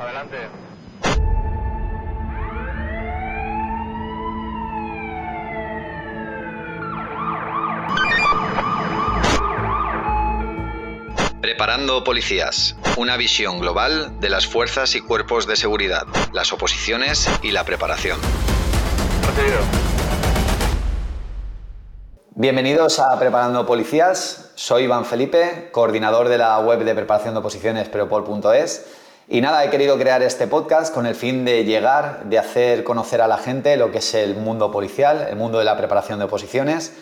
Adelante. Preparando Policías, una visión global de las fuerzas y cuerpos de seguridad, las oposiciones y la preparación. Recibido. Bienvenidos a Preparando Policías. Soy Iván Felipe, coordinador de la web de preparación de oposiciones preopol.es. Y nada, he querido crear este podcast con el fin de llegar, de hacer conocer a la gente lo que es el mundo policial, el mundo de la preparación de oposiciones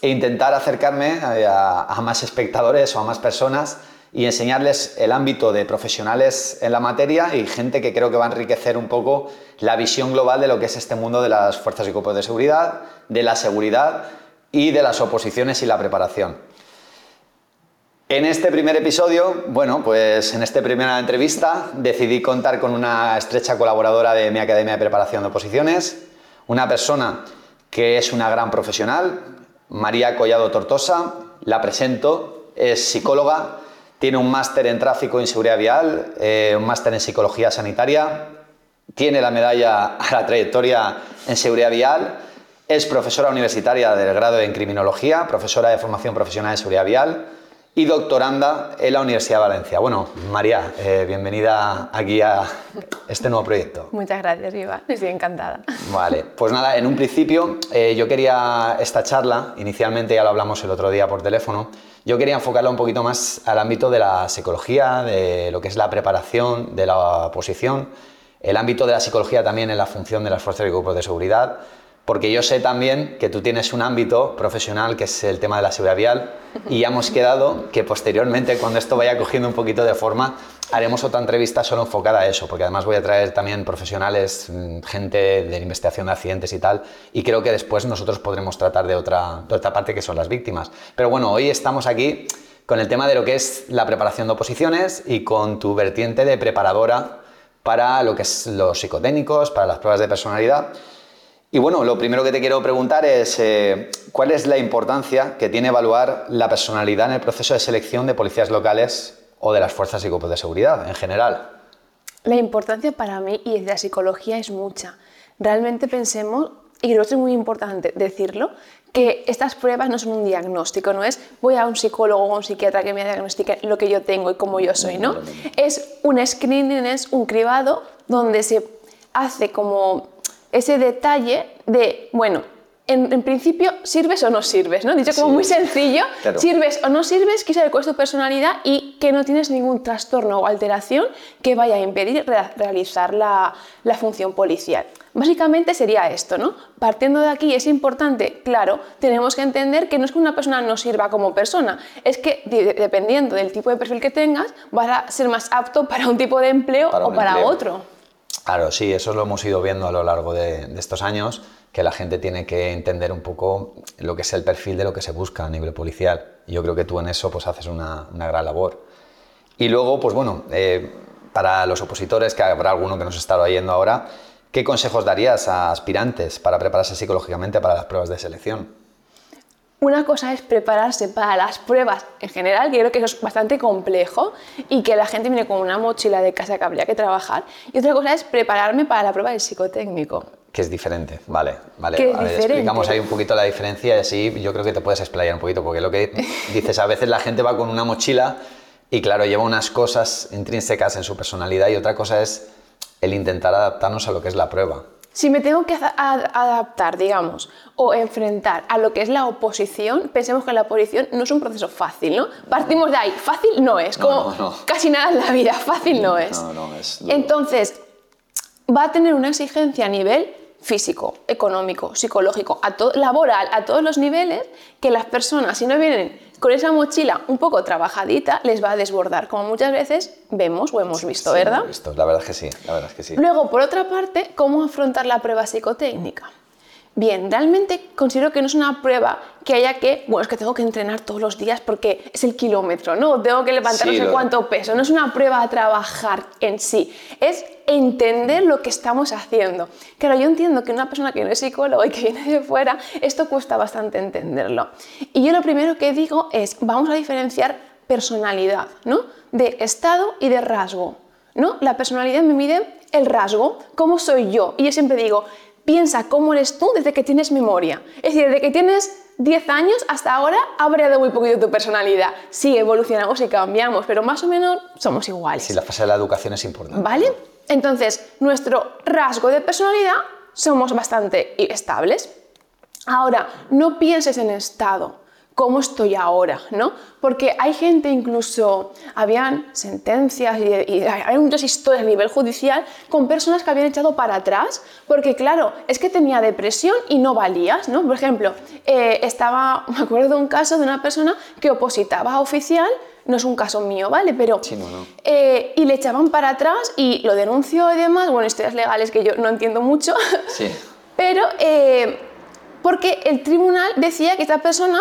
e intentar acercarme a, a más espectadores o a más personas y enseñarles el ámbito de profesionales en la materia y gente que creo que va a enriquecer un poco la visión global de lo que es este mundo de las fuerzas y cuerpos de seguridad, de la seguridad y de las oposiciones y la preparación. En este primer episodio, bueno, pues en esta primera entrevista decidí contar con una estrecha colaboradora de mi Academia de Preparación de Oposiciones, una persona que es una gran profesional, María Collado Tortosa, la presento, es psicóloga, tiene un máster en tráfico y seguridad vial, eh, un máster en psicología sanitaria, tiene la medalla a la trayectoria en seguridad vial, es profesora universitaria del grado en criminología, profesora de formación profesional en seguridad vial y doctoranda en la Universidad de Valencia. Bueno, María, eh, bienvenida aquí a este nuevo proyecto. Muchas gracias, Iván. Estoy encantada. Vale, pues nada, en un principio eh, yo quería esta charla, inicialmente ya lo hablamos el otro día por teléfono, yo quería enfocarla un poquito más al ámbito de la psicología, de lo que es la preparación de la oposición, el ámbito de la psicología también en la función de las fuerzas y grupos de seguridad, porque yo sé también que tú tienes un ámbito profesional que es el tema de la seguridad vial y ya hemos quedado que posteriormente, cuando esto vaya cogiendo un poquito de forma, haremos otra entrevista solo enfocada a eso, porque además voy a traer también profesionales, mm, gente de investigación de accidentes y tal, y creo que después nosotros podremos tratar de otra, otra parte que son las víctimas. Pero bueno, hoy estamos aquí con el tema de lo que es la preparación de oposiciones y con tu vertiente de preparadora para lo que es los psicotécnicos, para las pruebas de personalidad. Y bueno, lo primero que te quiero preguntar es eh, cuál es la importancia que tiene evaluar la personalidad en el proceso de selección de policías locales o de las fuerzas y cuerpos de seguridad en general. La importancia para mí y de la psicología es mucha. Realmente pensemos, y creo que es muy importante decirlo, que estas pruebas no son un diagnóstico, no es voy a un psicólogo o un psiquiatra que me diagnostique lo que yo tengo y cómo yo soy, ¿no? Es un screening, es un cribado donde se hace como ese detalle de, bueno, en, en, principio sirves o no sirves, ¿no? Dicho como muy sencillo, claro. sirves o no sirves, que saber cuál es tu personalidad y que no tienes ningún trastorno o alteración que vaya a impedir re realizar la, la, función policial. Básicamente sería esto, ¿no? Partiendo de aquí es importante, claro, tenemos que entender que no es que una persona no sirva como persona, es que de dependiendo del tipo de perfil que tengas, vas a ser más apto para un tipo de empleo para o para empleo. otro. Claro, sí, eso lo hemos ido viendo a lo largo de, estos años, que la gente tiene que entender un poco lo que es el perfil de lo que se busca a nivel policial. Y yo creo que tú en eso pues haces una, una gran labor. Y luego, pues bueno, eh, para los opositores, que habrá alguno que nos está oyendo ahora, ¿qué consejos darías a aspirantes para prepararse psicológicamente para las pruebas de selección? Una cosa es prepararse para las pruebas en general, que creo que eso es bastante complejo y que la gente viene con una mochila de casa que habría que trabajar. Y otra cosa es prepararme para la prueba del psicotécnico. Que es diferente, vale, vale. Que es a ver, diferente. explicamos ahí un poquito la diferencia y así yo creo que te puedes explayar un poquito, porque lo que dices, a veces la gente va con una mochila y claro, lleva unas cosas intrínsecas en su personalidad y otra cosa es el intentar adaptarnos a lo que es la prueba. Si me tengo que adaptar, digamos, o enfrentar a lo que es la oposición, pensemos que la oposición no es un proceso fácil, ¿no? Partimos de ahí, fácil no es, como no, no, no. casi nada en la vida, fácil no es. es Entonces, va a tener una exigencia a nivel físico, económico, psicológico, a laboral, a todos los niveles, que las personas, si no vienen con esa mochila un poco trabajadita, les va a desbordar, como muchas veces vemos o hemos visto, sí, ¿verdad? Hemos visto. La verdad es que sí, la verdad es que sí. Luego, por otra parte, ¿cómo afrontar la prueba psicotécnica? Bien, realmente considero que no es una prueba que haya que, bueno, es que tengo que entrenar todos los días porque es el kilómetro, ¿no? Tengo que levantar Sí, no sé lo- cuánto peso. No es una prueba a trabajar en sí, es entender lo que estamos haciendo. Claro, yo entiendo que una persona que no es psicólogo y que viene de fuera, esto cuesta bastante entenderlo. Y yo lo primero que digo es, vamos a diferenciar personalidad, ¿no? De estado y de rasgo. ¿no? La personalidad me mide el rasgo, cómo soy yo. Y yo siempre digo, piensa cómo eres tú desde que tienes memoria. Es decir, desde que tienes 10 años hasta ahora ha variado muy poquito tu personalidad. Sí, evolucionamos y cambiamos, pero más o menos somos iguales. Sí, la fase de la educación es importante. ¿Vale? Entonces, nuestro rasgo de personalidad somos bastante estables. Ahora, no pienses en estado cómo estoy ahora, ¿no? Porque hay gente incluso, habían sentencias y, hay muchas historias a nivel judicial con personas que habían echado para atrás, porque claro, es que tenía depresión y no valías, ¿no? Por ejemplo, eh, estaba, me acuerdo de un caso de una persona que opositaba a oficial, no es un caso mío, ¿vale? Pero, sí, no, no. Eh, y le echaban para atrás y lo denunció y demás, bueno, historias legales que yo no entiendo mucho, sí. pero eh, porque el tribunal decía que esta persona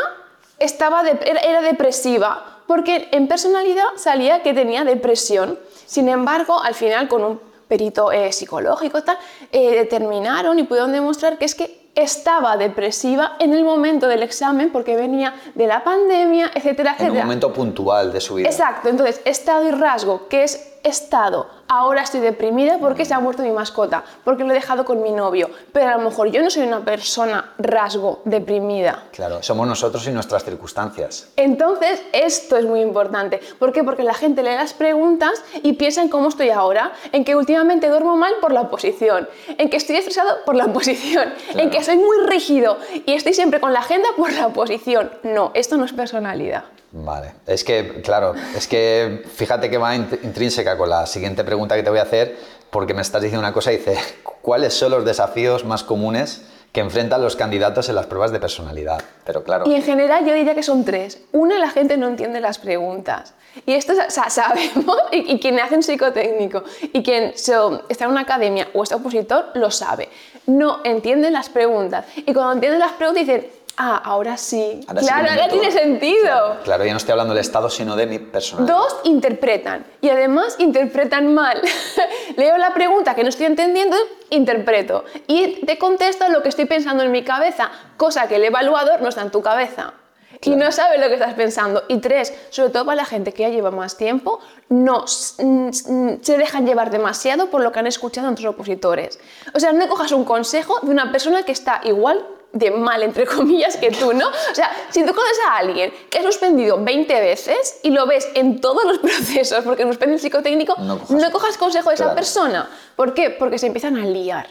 estaba era, depresiva, porque en personalidad salía que tenía depresión. Sin embargo, al final, con un perito eh, psicológico, tal, eh, determinaron y pudieron demostrar que es que estaba depresiva en el momento del examen porque venía de la pandemia, etcétera, etcétera. En un momento puntual de su vida. Exacto, entonces estado y rasgo, que es estado, ahora estoy deprimida porque se ha muerto mi mascota, porque lo he dejado con mi novio, pero a lo mejor yo no soy una persona rasgo deprimida. Claro, somos nosotros y nuestras circunstancias. Entonces, esto es muy importante. ¿Por qué? Porque la gente lee las preguntas y piensa en cómo estoy ahora, en que últimamente duermo mal por la oposición, en que estoy estresado por la oposición, en que soy muy rígido y estoy siempre con la agenda por la oposición. No, esto no es personalidad. Vale, es que, claro, es que fíjate que va intrínseca con la siguiente pregunta que te voy a hacer, porque me estás diciendo una cosa, dice, ¿cuáles son los desafíos más comunes que enfrentan los candidatos en las pruebas de personalidad? Pero claro. Y en general yo diría que son tres. Una, la gente no entiende las preguntas. Y esto sabemos, y, quien hace un psicotécnico y quien está en una academia o es opositor, lo sabe. No entienden las preguntas. Y cuando entienden las preguntas dicen, Ah, ahora sí. claro, ahora tiene sentido. Claro, ya no estoy hablando del Estado, sino de mi personalidad. Dos interpretan y además interpretan mal. Leo la pregunta que no estoy entendiendo, interpreto y te contesto lo que estoy pensando en mi cabeza, cosa que el evaluador no está en tu cabeza. Y no sabe lo que estás pensando. Y tres, sobre todo para la gente que ya lleva más tiempo, no se dejan llevar demasiado por lo que han escuchado otros opositores. O sea, no cojas un consejo de una persona que está igual de mal, entre comillas, que tú, ¿no? O sea, si tú conoces a alguien que ha suspendido 20 veces y lo ves en todos los procesos, porque suspende el psicotécnico, no cojas, consejo de esa persona. ¿Por qué? Porque se empiezan a liar.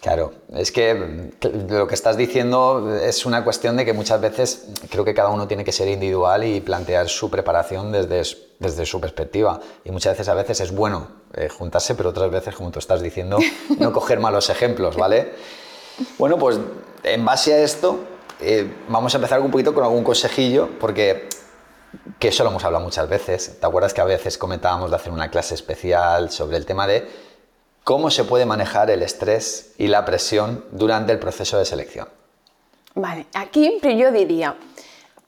Claro, es que lo que estás diciendo es una cuestión de que muchas veces creo que cada uno tiene que ser individual y plantear su preparación desde, desde su perspectiva. Y muchas veces a veces es bueno eh, juntarse, pero otras veces, como tú estás diciendo, no coger malos ejemplos, ¿vale? Bueno, pues en base a esto, eh, vamos a empezar un poquito con algún consejillo, porque que eso lo hemos hablado muchas veces. ¿Te acuerdas que a veces comentábamos de hacer una clase especial sobre el tema de cómo se puede manejar el estrés y la presión durante el proceso de selección? Vale, aquí yo diría,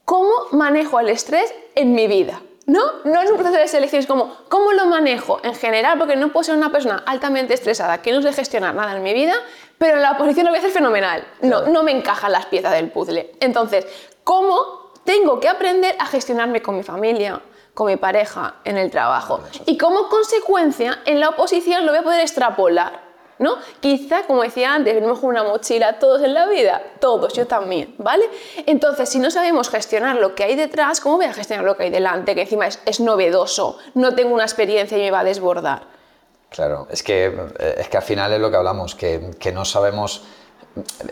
¿cómo manejo el estrés en mi vida? ¿No? No es un proceso de selección, es como, ¿cómo lo manejo en general? Porque no puedo ser una persona altamente estresada que no sé gestionar nada en mi vida pero en la oposición lo voy a hacer fenomenal. No, no me encajan las piezas del puzzle. Entonces, ¿cómo tengo que aprender a gestionarme con mi familia, con mi pareja, en el trabajo? Y como consecuencia, en la oposición lo voy a poder extrapolar. ¿No? Quizá, como decía antes, venimos con una mochila todos en la vida, todos, yo también, ¿vale? Entonces, si no sabemos gestionar lo que hay detrás, ¿cómo voy a gestionar lo que hay delante? Que encima es, es novedoso, no tengo una experiencia y me va a desbordar. Claro, es que, eh, es que al final es lo que hablamos, que, que no sabemos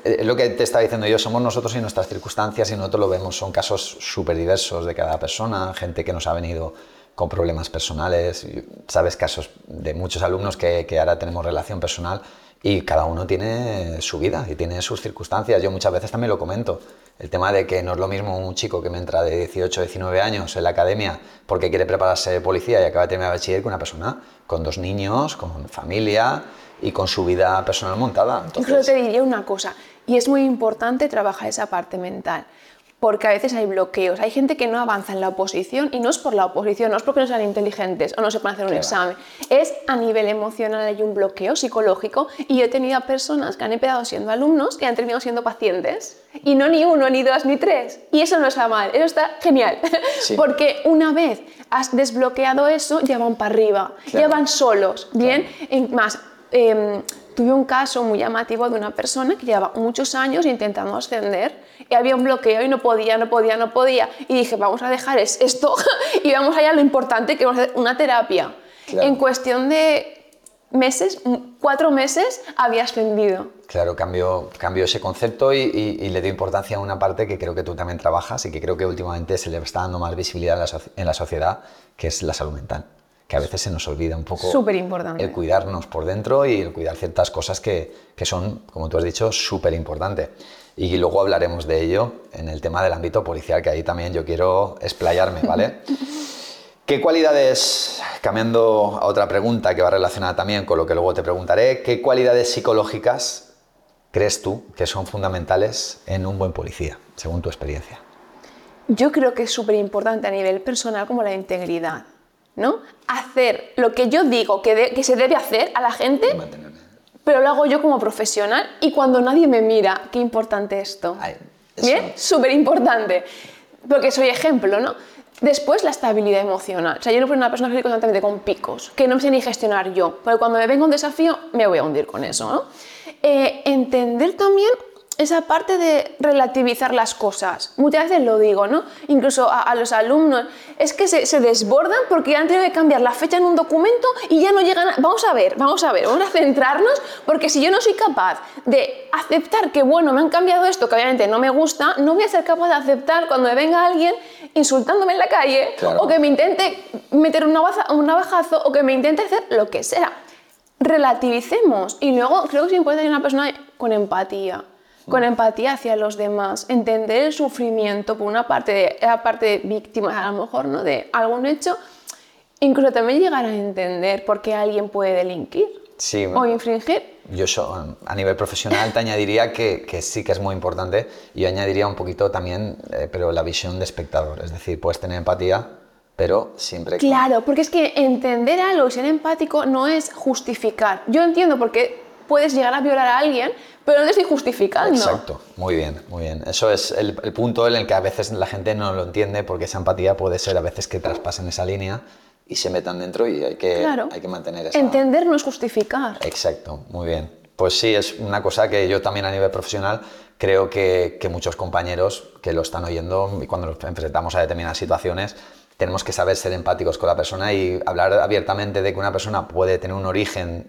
eh, lo que te estaba diciendo yo, somos nosotros y nuestras circunstancias y nosotros lo vemos, son casos súper diversos de cada persona, gente que nos ha venido con problemas personales, sabes casos de muchos alumnos que, que, ahora tenemos relación personal y cada uno tiene su vida y tiene sus circunstancias. Yo muchas veces también lo comento, el tema de que no es lo mismo un chico que me entra de 18, 19 años en la academia porque quiere prepararse de policía y acaba de terminar bachiller que una persona con dos niños, con familia y con su vida personal montada. Entonces... Yo te diría una cosa, y es muy importante trabajar esa parte mental. Porque a veces hay bloqueos. Hay gente que no avanza en la oposición y no es por la oposición, no es porque no sean inteligentes o no sepan hacer un examen. Es a nivel emocional hay un bloqueo psicológico y yo he tenido a personas que han empezado siendo alumnos y han terminado siendo pacientes. Y no ni uno, ni dos, ni tres. Y eso no está mal, eso está genial. Sí. Porque una vez has desbloqueado eso, ya van para arriba, ya van solos. Bien, En- más. em, tuve un caso muy llamativo de una persona que llevaba muchos años intentando ascender y había un bloqueo y no podía, no podía, no podía. Y dije, vamos a dejar es- esto y vamos allá a lo importante que vamos a hacer una terapia. Claro. En cuestión de meses, cuatro meses, había ascendido. Claro, cambio, cambio ese concepto y, y- y le doy importancia a una parte que creo que tú también trabajas y que creo que últimamente se le está dando más visibilidad en la, soci- en la sociedad, que es la salud mental. Que a veces se nos olvida un poco Superimportante. el cuidarnos por dentro y el cuidar ciertas cosas que, que son, como tú has dicho, súper importantes. Y luego hablaremos de ello en el tema del ámbito policial, que ahí también yo quiero explayarme, ¿vale? ¿Qué cualidades, cambiando a otra pregunta que va relacionada también con lo que luego te preguntaré, qué cualidades psicológicas crees tú que son fundamentales en un buen policía, según tu experiencia? Yo creo que es súper importante a nivel personal como la integridad, ¿no? Hacer lo que yo digo que, de- que se debe hacer a la gente, pero lo hago yo como profesional y cuando nadie me mira, qué importante esto. Ay, eso- Bien, súper importante, porque soy ejemplo, ¿no? Después la estabilidad emocional. O sea, yo no soy una persona que estoy constantemente con picos, que no sé ni gestionar yo, porque cuando me venga un desafío me voy a hundir con eso, ¿no? Eh, entender también esa parte de relativizar las cosas. Muchas veces lo digo, ¿no? Incluso a, a los alumnos, es que se, se desbordan porque han tenido que cambiar la fecha en un documento y ya no llegan a... Vamos a ver, vamos a ver, vamos a centrarnos, porque si yo no soy capaz de aceptar que, bueno, me han cambiado esto, que obviamente no me gusta, no voy a ser capaz de aceptar cuando me venga alguien insultándome en la calle Claro. o que me intente meter un, navaza- un navajazo o que me intente hacer lo que sea. Relativicemos. Y luego creo que es importante una persona con empatía. Con empatía hacia los demás, entender el sufrimiento por una parte de, la parte de víctimas, a lo mejor, ¿no? De algún hecho, incluso también llegar a entender por qué alguien puede delinquir Sí, o infringir. Yo so- a nivel profesional te añadiría que, que sí que es muy importante y yo añadiría un poquito también, eh, pero la visión de espectador, es decir, puedes tener empatía, pero siempre... Claro, porque es que entender algo y ser empático no es justificar. Yo entiendo por qué puedes llegar a violar a alguien, pero no te estoy justificando. Exacto, muy bien, muy bien. Eso es el, el punto en el que a veces la gente no lo entiende porque esa empatía puede ser a veces que traspasen esa línea y se metan dentro y hay que, Claro. hay que mantener esa... Entender no es justificar. Exacto, muy bien. Pues sí, es una cosa que yo también a nivel profesional creo que, que muchos compañeros que lo están oyendo y cuando nos enfrentamos a determinadas situaciones tenemos que saber ser empáticos con la persona y hablar abiertamente de que una persona puede tener un origen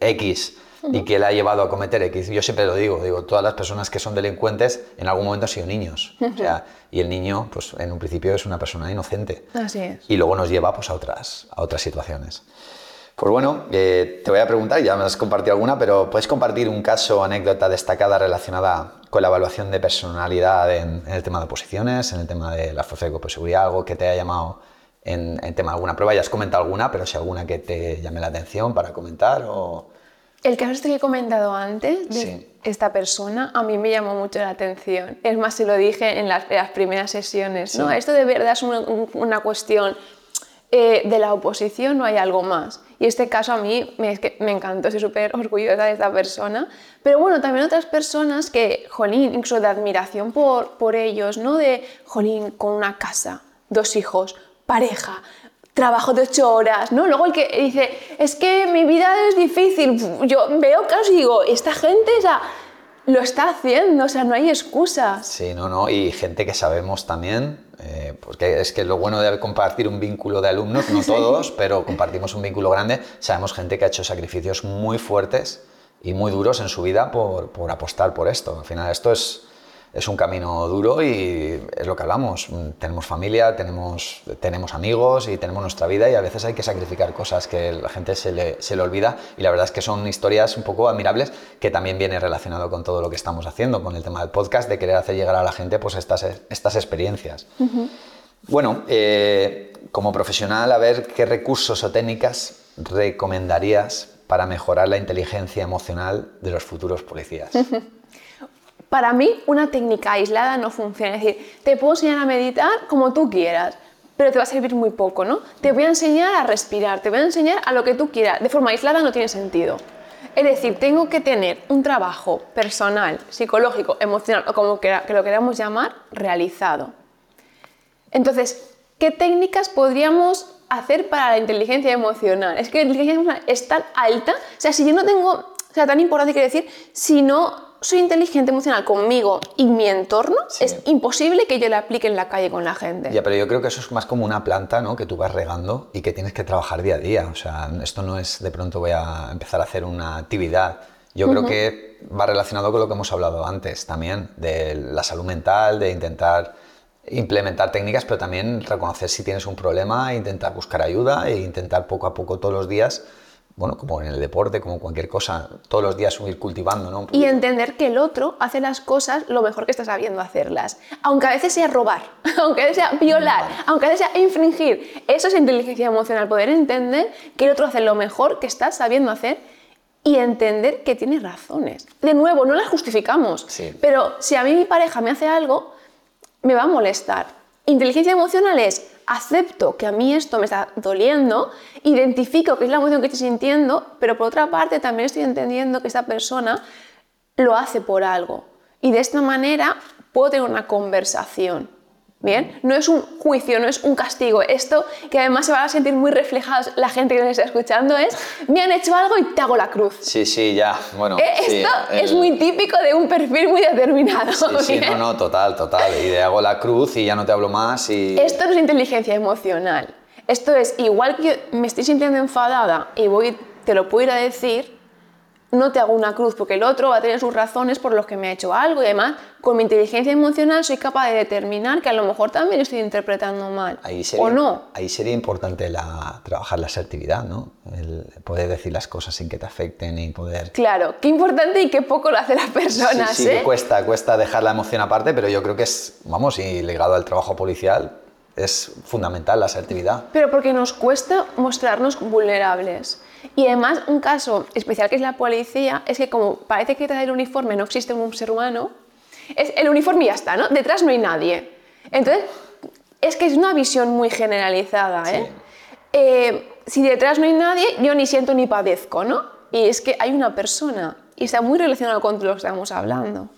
X y que le ha llevado a cometer X. Yo siempre lo digo, digo, todas las personas que son delincuentes en algún momento han sido niños. O sea, y el niño, pues en un principio es una persona inocente Así es. y luego nos lleva pues, a, otras, a otras situaciones. Pues bueno, eh, te voy a preguntar, ya me has compartido alguna, pero ¿puedes compartir un caso o anécdota destacada relacionada con la evaluación de personalidad en, en el tema de oposiciones, en el tema de la fuerza de cuerpo de seguridad, algo que te haya llamado en, en tema de alguna prueba? Ya has comentado alguna, pero si alguna que te llame la atención para comentar o... El caso este que he comentado antes de Sí. esta persona a mí me llamó mucho la atención. Es más, se lo dije en las, en las primeras sesiones. ¿no? Esto de verdad es una, un- una cuestión eh, de la oposición, no hay algo más. Y este caso a mí me, es que me encantó, estoy súper orgullosa de esta persona. Pero bueno, también otras personas que, jolín, incluso de admiración por, por ellos, ¿no? De, jolín, con una casa, dos hijos, pareja, trabajo de ocho horas, ¿no? Luego el que dice, es que mi vida es difícil. Yo veo casos y digo, esta gente, o sea, lo está haciendo, o sea, no hay excusas. Sí, no, no, y gente que sabemos también, eh, porque es que lo bueno de compartir un vínculo de alumnos, no todos, pero compartimos un vínculo grande, sabemos gente que ha hecho sacrificios muy fuertes y muy duros en su vida por, por apostar por esto. Al final esto es, es un camino duro y es lo que hablamos. Tenemos familia, tenemos, tenemos amigos y tenemos nuestra vida y a veces hay que sacrificar cosas que la gente se le, se le olvida y la verdad es que son historias un poco admirables que también viene relacionado con todo lo que estamos haciendo, con el tema del podcast, de querer hacer llegar a la gente pues estas, estas experiencias. Bueno, eh, como profesional, a ver qué recursos o técnicas recomendarías para mejorar la inteligencia emocional de los futuros policías. Para mí una técnica aislada no funciona. Es decir, te puedo enseñar a meditar como tú quieras, pero te va a servir muy poco, ¿no? Te voy a enseñar a respirar, te voy a enseñar a lo que tú quieras. De forma aislada no tiene sentido. Es decir, tengo que tener un trabajo personal, psicológico, emocional o como que, que lo queramos llamar, realizado. Entonces, ¿qué técnicas podríamos hacer para la inteligencia emocional? Es que la inteligencia emocional es tan alta, o sea, si yo no tengo, o sea, tan importante quiero decir, si no soy inteligente emocional conmigo y mi entorno, es imposible que yo le aplique en la calle con la gente. Ya, pero yo creo que eso es más como una planta, ¿no? Que tú vas regando y que tienes que trabajar día a día. O sea, esto no es de pronto voy a empezar a hacer una actividad. Yo creo que va relacionado con lo que hemos hablado antes también, de la salud mental, de intentar implementar técnicas, pero también reconocer si tienes un problema, intentar buscar ayuda e intentar poco a poco todos los días bueno, como en el deporte, como cualquier cosa, todos los días subir cultivando, ¿no? Y entender que el otro hace las cosas lo mejor que está sabiendo hacerlas. Aunque a veces sea robar, aunque a veces sea violar, aunque a veces sea infringir. Eso es inteligencia emocional, poder entender que el otro hace lo mejor que está sabiendo hacer y entender que tiene razones. De nuevo, no las justificamos, pero si a mí mi pareja me hace algo, me va a molestar. Inteligencia emocional es acepto que a mí esto me está doliendo, identifico que es la emoción que estoy sintiendo, pero por otra parte también estoy entendiendo que esta persona lo hace por algo. Y de esta manera puedo tener una conversación. Bien, no es un juicio, no es un castigo. Esto que además se va a sentir muy reflejados la gente que nos está escuchando es, me han hecho algo y te hago la cruz. Sí, sí, ya, bueno. Eh, esto es muy típico de un perfil muy determinado. Sí, sí, no, no, total, total. Y de hago la cruz y ya no te hablo más y... Esto no es inteligencia emocional. Esto es igual que me estoy sintiendo enfadada y voy, te lo puedo ir a decir, no te hago una cruz porque el otro va a tener sus razones por los que me ha hecho algo y además con mi inteligencia emocional soy capaz de determinar que a lo mejor también estoy interpretando mal ahí sería, o no. Ahí sería importante la, trabajar la asertividad, ¿no? El poder decir las cosas sin que te afecten y poder... Claro, qué importante y qué poco lo hace las personas, sí, sí, ¿eh? cuesta, cuesta dejar la emoción aparte, pero yo creo que es, vamos, y ligado al trabajo policial, es fundamental la asertividad. Pero porque nos cuesta mostrarnos vulnerables. Y además, un caso especial que es la policía es que como parece que detrás del uniforme no existe un ser humano, es el uniforme y ya está, ¿no? Detrás no hay nadie. Entonces, es que es una visión muy generalizada, ¿eh? ¿eh? si detrás no hay nadie, yo ni siento ni padezco, ¿no? Y es que hay una persona y está muy relacionado con lo que estamos hablando.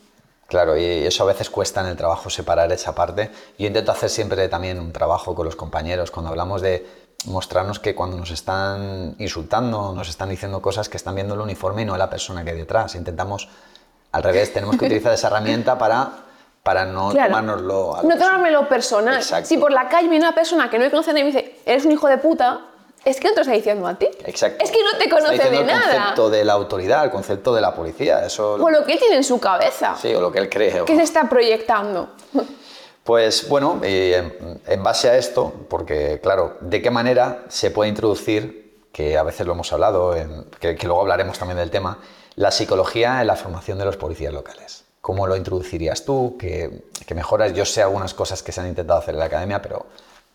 Claro, y eso a veces cuesta en el trabajo separar esa parte. Yo intento hacer siempre también un trabajo con los compañeros cuando hablamos de mostrarnos que cuando nos están insultando, nos están diciendo cosas que están viendo el uniforme y no la persona que hay detrás. Intentamos, al revés, tenemos que utilizar esa herramienta para, para no tomárnoslo a No tomármelo personal. Si por la calle viene una persona que no me conoce y me dice, eres un hijo de puta, es que no te está diciendo a ti. Exacto. Es que no te conoce de nada. El concepto de la autoridad, el concepto de la policía. Eso... O lo que él tiene en su cabeza. Sí, o lo que él cree. Que se está proyectando. Pues bueno, en base a esto, porque claro, ¿de qué manera se puede introducir, que a veces lo hemos hablado, que, luego hablaremos también del tema, la psicología en la formación de los policías locales? ¿Cómo lo introducirías tú? ¿Qué, mejoras? Yo sé algunas cosas que se han intentado hacer en la academia, pero,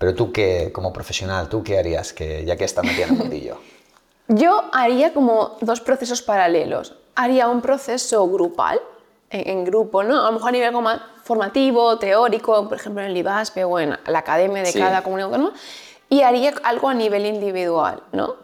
pero tú que, como profesional, ¿tú qué harías, que, ya que está metida en el mundillo? Yo haría como dos procesos paralelos. Haría un proceso grupal, en, grupo, ¿no? A lo mejor a nivel como más formativo, teórico, por ejemplo en el IBASPE o en la academia de cada comunidad autónoma, y haría algo a nivel individual, ¿no?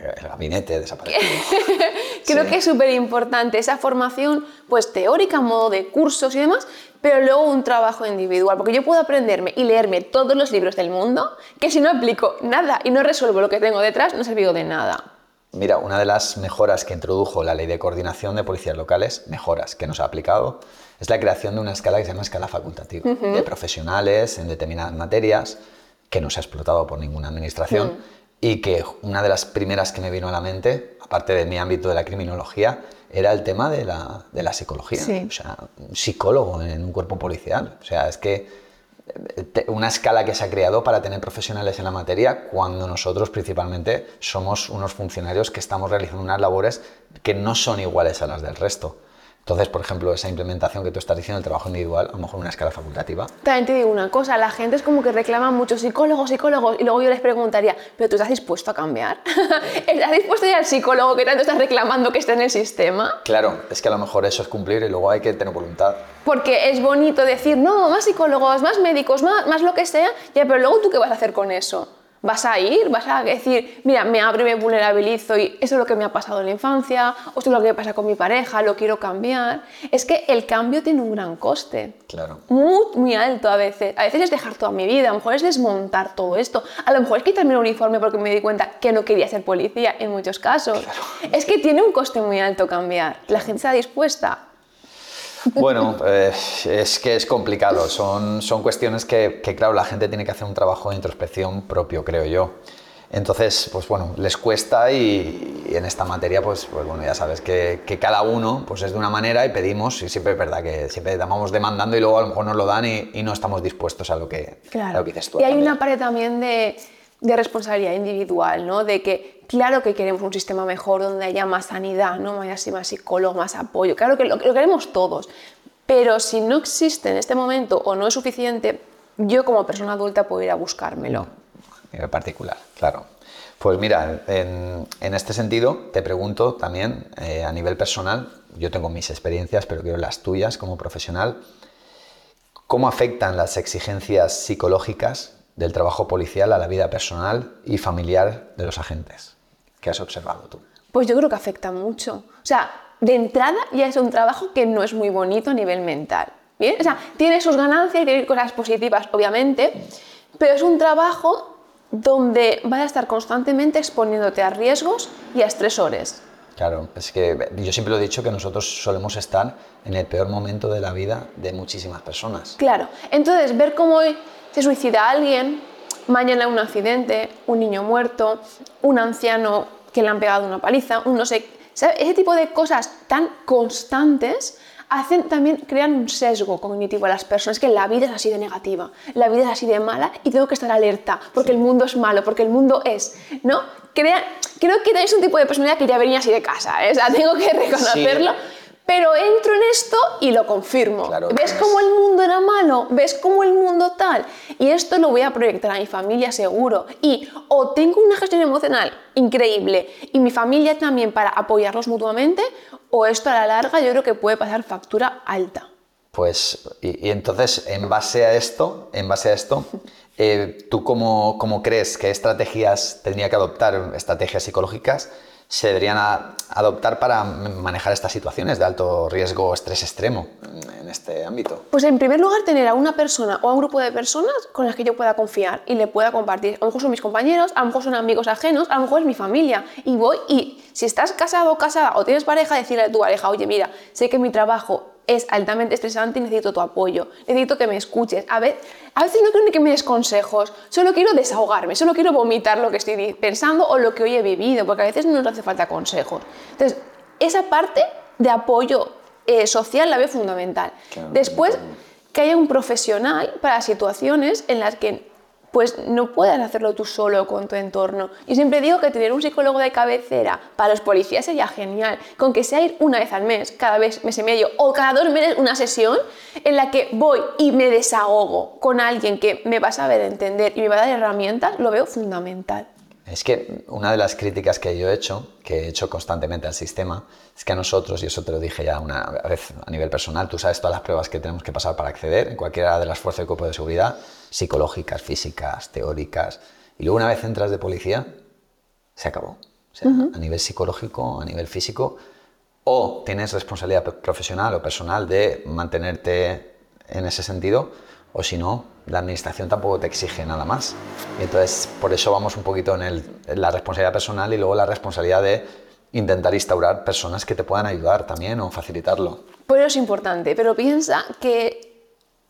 El gabinete desaparecido. Creo que es súper importante esa formación, pues teórica, modo de cursos y demás, pero luego un trabajo individual, porque yo puedo aprenderme y leerme todos los libros del mundo, que si no aplico nada y no resuelvo lo que tengo detrás, no servido de nada. Mira, una de las mejoras que introdujo la ley de coordinación de policías locales, mejoras que nos ha aplicado, es la creación de una escala que se llama escala facultativa, de profesionales en determinadas materias, que no se ha explotado por ninguna administración, mm. Y que una de las primeras que me vino a la mente, aparte de mi ámbito de la criminología, era el tema de la, de la psicología. O sea, un psicólogo en un cuerpo policial. O sea, es que una escala que se ha creado para tener profesionales en la materia cuando nosotros principalmente somos unos funcionarios que estamos realizando unas labores que no son iguales a las del resto. Entonces, por ejemplo, esa implementación que tú estás diciendo, el trabajo individual, a lo mejor en una escala facultativa. También te digo una cosa, la gente es como que reclama muchos psicólogos, psicólogos, y luego yo les preguntaría, ¿pero tú estás dispuesto a cambiar? ¿Estás dispuesto a ir al psicólogo que tanto estás reclamando que esté en el sistema? Claro, es que a lo mejor eso es cumplir y luego hay que tener voluntad. Porque es bonito decir, no, más psicólogos, más médicos, más, más lo que sea, ya, pero luego tú qué vas a hacer con eso? Vas a ir, vas a decir, mira, me abro y me vulnerabilizo y eso es lo que me ha pasado en la infancia, o esto es lo que me pasa con mi pareja, lo quiero cambiar. Es que el cambio tiene un gran coste. Claro. Muy, muy alto a veces. A veces es dejar toda mi vida, a lo mejor es desmontar todo esto. A lo mejor es quitarme el uniforme porque me di cuenta que no quería ser policía en muchos casos. Es que tiene un coste muy alto cambiar. La gente está dispuesta bueno, eh, es que es complicado. Son, son cuestiones que, que, claro, la gente tiene que hacer un trabajo de introspección propio, creo yo. Entonces, pues bueno, les cuesta y, en esta materia, pues, pues bueno, ya sabes que, que, cada uno pues es de una manera y pedimos, y siempre es verdad que siempre vamos demandando y luego a lo mejor nos lo dan y, y no estamos dispuestos a lo que, claro. a lo que dices tú. Y hay una parte también de, de responsabilidad individual, ¿no? De que claro que queremos un sistema mejor donde haya más sanidad, ¿no? Más, más psicólogos, más apoyo, claro que lo, lo queremos todos, pero si no existe en este momento o no es suficiente, yo como persona adulta puedo ir a buscármelo. A nivel particular, claro. Pues mira, en, en este sentido te pregunto también eh, a nivel personal, yo tengo mis experiencias, pero quiero las tuyas como profesional, ¿cómo afectan las exigencias psicológicas del trabajo policial a la vida personal y familiar de los agentes? ¿Qué has observado tú? Pues yo creo que afecta mucho. O sea, de entrada ya es un trabajo que no es muy bonito a nivel mental. ¿bien? O sea, tiene sus ganancias y tiene cosas positivas, obviamente, pero es un trabajo donde vas a estar constantemente exponiéndote a riesgos y a estresores. Claro, es que yo siempre lo he dicho que nosotros solemos estar en el peor momento de la vida de muchísimas personas. Claro, entonces ver cómo hoy se suicida alguien, mañana un accidente, un niño muerto, un anciano que le han pegado una paliza, un no sé, ¿sabes? ese tipo de cosas tan constantes hacen también crean un sesgo cognitivo a las personas que la vida es así de negativa, la vida es así de mala y tengo que estar alerta porque el mundo es malo, porque el mundo es, ¿no? Crea, creo que tenéis un tipo de personalidad que ya venía así de casa, ¿eh? o sea, tengo que reconocerlo. Sí. Pero entro en esto y lo confirmo. Claro, ¿Ves cómo el mundo era malo? ¿Ves cómo el mundo tal? Y esto lo voy a proyectar a mi familia seguro. Y o tengo una gestión emocional increíble y mi familia también para apoyarnos mutuamente, o esto a la larga yo creo que puede pasar factura alta. Pues, y, y entonces, en base a esto, en base a esto, eh, ¿tú cómo, cómo crees que estrategias tendría que adoptar, estrategias psicológicas, se deberían adoptar para manejar estas situaciones de alto riesgo, estrés extremo en este ámbito? Pues en primer lugar tener a una persona o a un grupo de personas con las que yo pueda confiar y le pueda compartir. A lo mejor son mis compañeros, a lo mejor son amigos ajenos, a lo mejor es mi familia. Y voy y si estás casado o casada o tienes pareja, decirle a tu pareja, oye mira, sé que mi trabajo es altamente estresante y necesito tu apoyo, necesito que me escuches. A, ver, a veces no quiero ni que me des consejos, solo quiero desahogarme, solo quiero vomitar lo que estoy pensando o lo que hoy he vivido, porque a veces no nos hace falta consejos. Entonces, esa parte de apoyo eh, social la veo fundamental. Claro, Después, claro. que haya un profesional para situaciones en las que pues no puedas hacerlo tú solo con tu entorno. Y siempre digo que tener un psicólogo de cabecera para los policías sería genial, con que sea ir una vez al mes, cada vez mes y medio, o cada dos meses una sesión en la que voy y me desahogo con alguien que me va a saber entender y me va a dar herramientas, lo veo fundamental. Es que una de las críticas que yo he hecho, que he hecho constantemente al sistema, es que a nosotros, y eso te lo dije ya una vez a nivel personal, tú sabes todas las pruebas que tenemos que pasar para acceder en cualquiera de las fuerzas de cuerpo de seguridad, psicológicas, físicas, teóricas, y luego una vez entras de policía, se acabó. O sea, uh -huh. a nivel psicológico, a nivel físico, o tienes responsabilidad profesional o personal de mantenerte en ese sentido, o si no, la administración tampoco te exige nada más. Y entonces, por eso vamos un poquito en, el, la responsabilidad personal y luego la responsabilidad de intentar instaurar personas que te puedan ayudar también o facilitarlo. Pues es importante, pero piensa que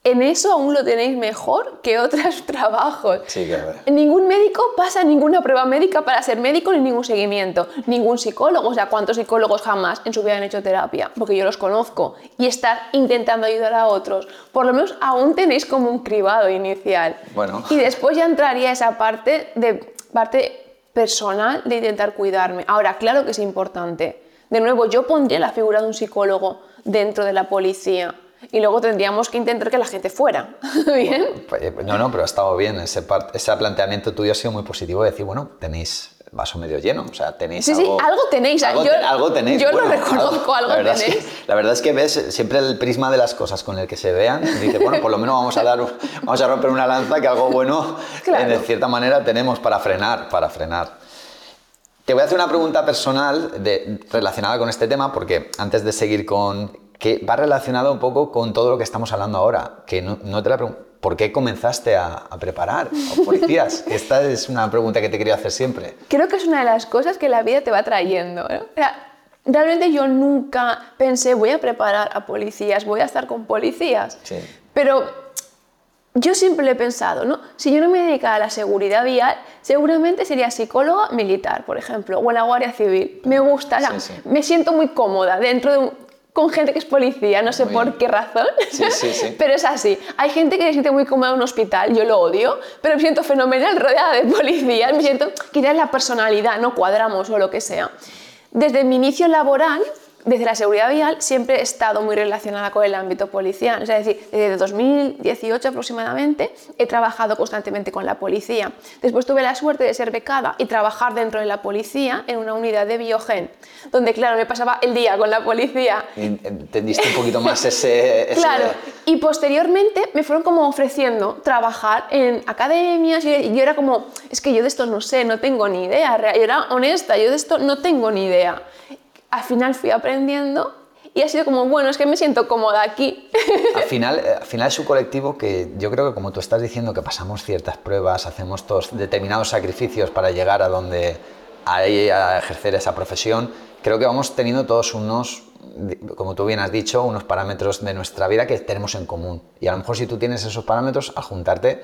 en eso aún lo tenéis mejor que otros trabajos. Sí, claro. Ningún médico pasa ninguna prueba médica para ser médico ni ningún seguimiento. Ningún psicólogo, o sea, ¿cuántos psicólogos jamás en su vida han hecho terapia? Porque yo los conozco. Y estar intentando ayudar a otros. Por lo menos aún tenéis como un cribado inicial. Bueno. Y después ya entraría esa parte de parte personal de intentar cuidarme. Ahora, claro que es importante. De nuevo, yo pondría la figura de un psicólogo dentro de la policía. Y luego tendríamos que intentar que la gente fuera. ¿Bien? Pues, eh, No, no, pero ha estado bien. Ese, ese planteamiento tuyo ha sido muy positivo. De decir, bueno, tenéis vaso medio lleno. O sea, tenéis Sí, sí, algo... algo tenéis, Algo, yo- te- algo tenéis. yo lo reconozco, algo la Es tenéis. que, la verdad es que ves siempre el prisma de las cosas con el que se vean. Y dices, bueno, por lo menos vamos a, dar, vamos a romper una lanza que algo bueno, Claro. eh, de cierta manera, tenemos para frenar, para frenar. Te voy a hacer una pregunta personal de- relacionada con este tema, porque antes de seguir con. Que va relacionado un poco con todo lo que estamos hablando ahora. Que no, no te la pregunto. ¿Por qué comenzaste a, a preparar a policías? Esta es una pregunta que te quería hacer siempre. Creo que es una de las cosas que la vida te va trayendo. ¿no? O sea, realmente yo nunca pensé, voy a preparar a policías, voy a estar con policías. Sí. Pero yo siempre he pensado, ¿no? Si yo no me dedicara a la seguridad vial, seguramente sería psicóloga militar, por ejemplo, o en la Guardia Civil. Me gusta, o sea, Sí, sí. me siento muy cómoda dentro de un- con gente que es policía, no sé Muy por bien. qué razón, Sí, sí, sí. pero es así. Hay gente que se siente muy cómoda en un hospital, yo lo odio, pero me siento fenomenal rodeada de policías, me siento, quizás la personalidad, no cuadramos o lo que sea. Desde mi inicio laboral, desde la seguridad vial, siempre he estado muy relacionada con el ámbito policial. Es decir, desde 2018 aproximadamente he trabajado constantemente con la policía. Después tuve la suerte de ser becada y trabajar dentro de la policía en una unidad de biogen, donde, claro, me pasaba el día con la policía En- Entendiste un poquito más ese. ese- Claro, y posteriormente me fueron como ofreciendo trabajar en academias y yo era como, es que yo de esto no sé, no tengo ni idea, yo era honesta, yo de esto no tengo ni idea. Al final fui aprendiendo y ha sido como, bueno, es que me siento cómoda aquí. Al final, eh, al final es un colectivo que yo creo que como tú estás diciendo que pasamos ciertas pruebas, hacemos todos determinados sacrificios para llegar a donde ahí a ejercer esa profesión, creo que vamos teniendo todos unos, como tú bien has dicho, unos parámetros de nuestra vida que tenemos en común. Y a lo mejor si tú tienes esos parámetros, al juntarte,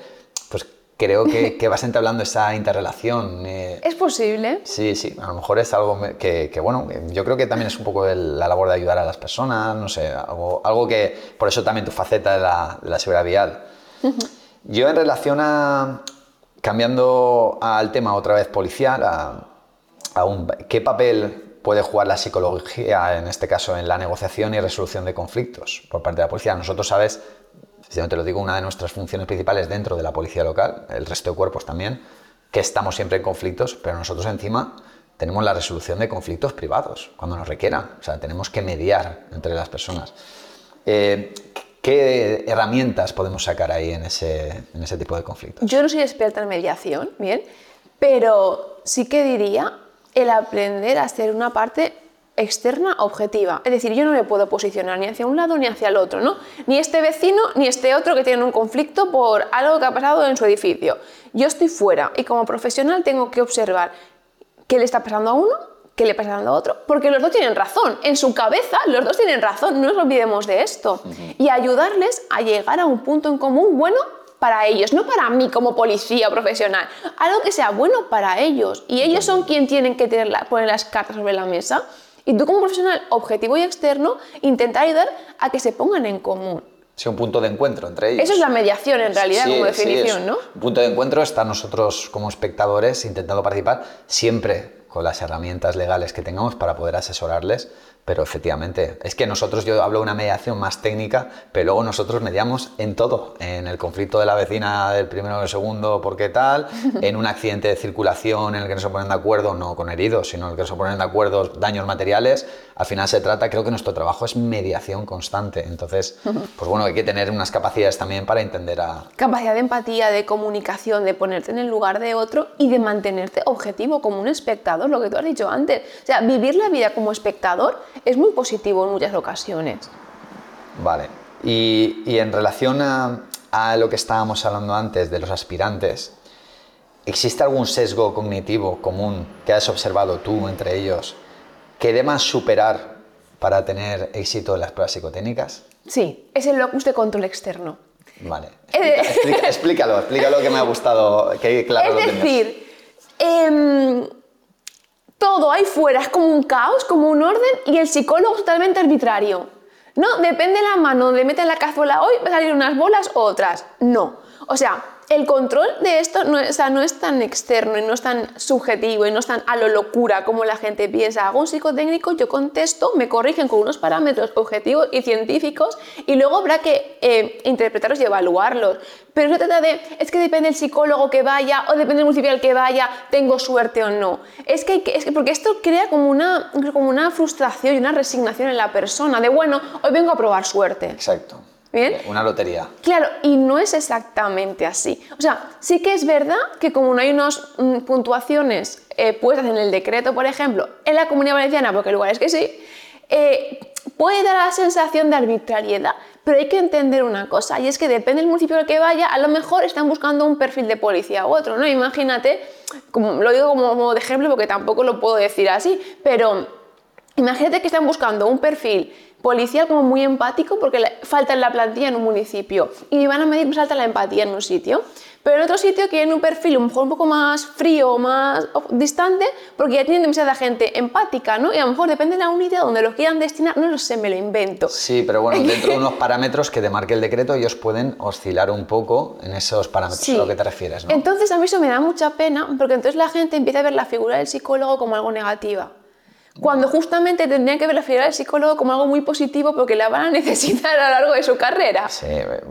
creo que, que vas entablando esa interrelación. eh, es posible. Sí, sí, a lo mejor es algo que, que, bueno, yo creo que también es un poco el- la labor de ayudar a las personas, no sé, algo, algo que, por eso también tu faceta de la, de la seguridad vial. Yo en relación a, cambiando al tema otra vez policial, a, a un- ¿qué papel puede jugar la psicología, en este caso, en la negociación y resolución de conflictos por parte de la policía? Nosotros, sabes, te lo digo, una de nuestras funciones principales dentro de la policía local, el resto de cuerpos también, que estamos siempre en conflictos, pero nosotros encima tenemos la resolución de conflictos privados, cuando nos requieran. O sea, tenemos que mediar entre las personas. Eh, ¿Qué herramientas podemos sacar ahí en ese, en ese tipo de conflictos? Yo no soy experta en mediación, bien, pero sí que diría el aprender a hacer una parte externa objetiva. Es decir, yo no me puedo posicionar ni hacia un lado ni hacia el otro, ¿no? Ni este vecino ni este otro que tienen un conflicto por algo que ha pasado en su edificio. Yo estoy fuera y como profesional tengo que observar qué le está pasando a uno, qué le está pasando a otro, porque los dos tienen razón. En su cabeza los dos tienen razón, no nos olvidemos de esto. Y ayudarles a llegar a un punto en común bueno para ellos, no para mí como policía profesional, algo que sea bueno para ellos. Y ellos son quienes tienen que tener la- poner las cartas sobre la mesa. Y tú como profesional objetivo y externo, intentar ayudar a que se pongan en común. Sí, un punto de encuentro entre ellos. Eso es la mediación en realidad Sí, como definición, ¿no? Un punto de encuentro está nosotros como espectadores intentando participar siempre con las herramientas legales que tengamos para poder asesorarles, pero efectivamente, es que nosotros, yo hablo de una mediación más técnica, pero luego nosotros mediamos en todo, en el conflicto de la vecina del primero o del segundo, ¿por qué tal? En un accidente de circulación en el que no se ponen de acuerdo, no con heridos, sino en el que no se ponen de acuerdo daños materiales, al final se trata, creo que nuestro trabajo es mediación constante, entonces, pues bueno, hay que tener unas capacidades también para entender a, Capacidad de empatía, de comunicación, de ponerte en el lugar de otro y de mantenerte objetivo como un espectador, lo que tú has dicho antes. O sea, vivir la vida como espectador es muy positivo en muchas ocasiones. Vale. Y, y en relación a, a lo que estábamos hablando antes de los aspirantes, ¿existe algún sesgo cognitivo común que has observado tú entre ellos que deban superar para tener éxito en las pruebas psicotécnicas? Sí, es el locus de control externo. Vale. Eh, Explica- explica- explícalo, explícalo que me ha gustado, que claro es decir, em, todo ahí fuera es como un caos, como un orden y el psicólogo es totalmente arbitrario. No, depende de la mano donde mete la cazuela hoy, va a salir unas bolas o otras. No. O sea, el control de esto no, es- tan externo y no es tan subjetivo y no es tan a lo locura como la gente piensa. Hago un psicotécnico, yo contesto, me corrigen con unos parámetros objetivos y científicos y luego habrá que eh, interpretarlos y evaluarlos. Pero no trata de, es que depende del psicólogo que vaya o depende del municipio al que vaya, tengo suerte o no. Es que- es que porque esto crea como una, como una frustración y una resignación en la persona de, bueno, hoy vengo a probar suerte. Exacto. Bien. Una lotería. Claro, y no es exactamente así. O sea, sí que es verdad que como no hay unas mm, puntuaciones eh, puestas en el decreto, por ejemplo, en la Comunidad Valenciana, porque el lugar es que sí, eh, puede dar la sensación de arbitrariedad, pero hay que entender una cosa, y es que depende del municipio al que vaya, a lo mejor están buscando un perfil de policía u otro, ¿no? Imagínate, como, lo digo como, como de ejemplo porque tampoco lo puedo decir así, pero Imagínate que están buscando un perfil policial como muy empático porque falta en la plantilla en un municipio y van a medir pues falta la empatía en un sitio. Pero en otro sitio quieren un perfil a lo mejor un poco más frío o más distante porque ya tienen demasiada gente empática, ¿no? Y a lo mejor depende de la unidad donde los quieran destinar, no lo sé, me lo invento. Sí, pero bueno, dentro de unos parámetros que te marque el decreto, ellos pueden oscilar un poco en esos parámetros Sí. a lo que te refieres, ¿no? Entonces a mí eso me da mucha pena porque entonces la gente empieza a ver la figura del psicólogo como algo negativa. Cuando justamente tendría que ver la figura del psicólogo como algo muy positivo porque la van a necesitar a lo largo de su carrera. Sí,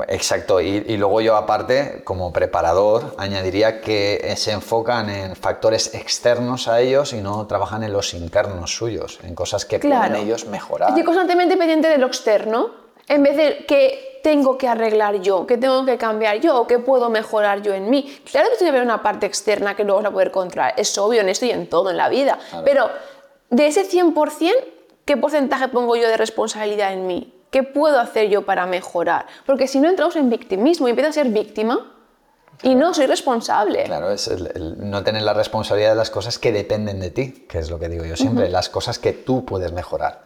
exacto. Y, y luego yo aparte, como preparador, añadiría que se enfocan en factores externos a ellos y no trabajan en los internos suyos, en cosas que Claro. pueden ellos mejorar. Estoy constantemente pendiente de lo externo en vez de que tengo que arreglar yo, que tengo que cambiar yo, o que puedo mejorar yo en mí. Claro que tiene que haber una parte externa que luego vas a poder controlar. Es obvio en esto y en todo en la vida. Pero de ese 100%, ¿qué porcentaje pongo yo de responsabilidad en mí? ¿Qué puedo hacer yo para mejorar? Porque si no entramos en victimismo y empiezo a ser víctima y no soy responsable. Claro, es el- el no tener la responsabilidad de las cosas que dependen de ti, que es lo que digo yo siempre, las cosas que tú puedes mejorar.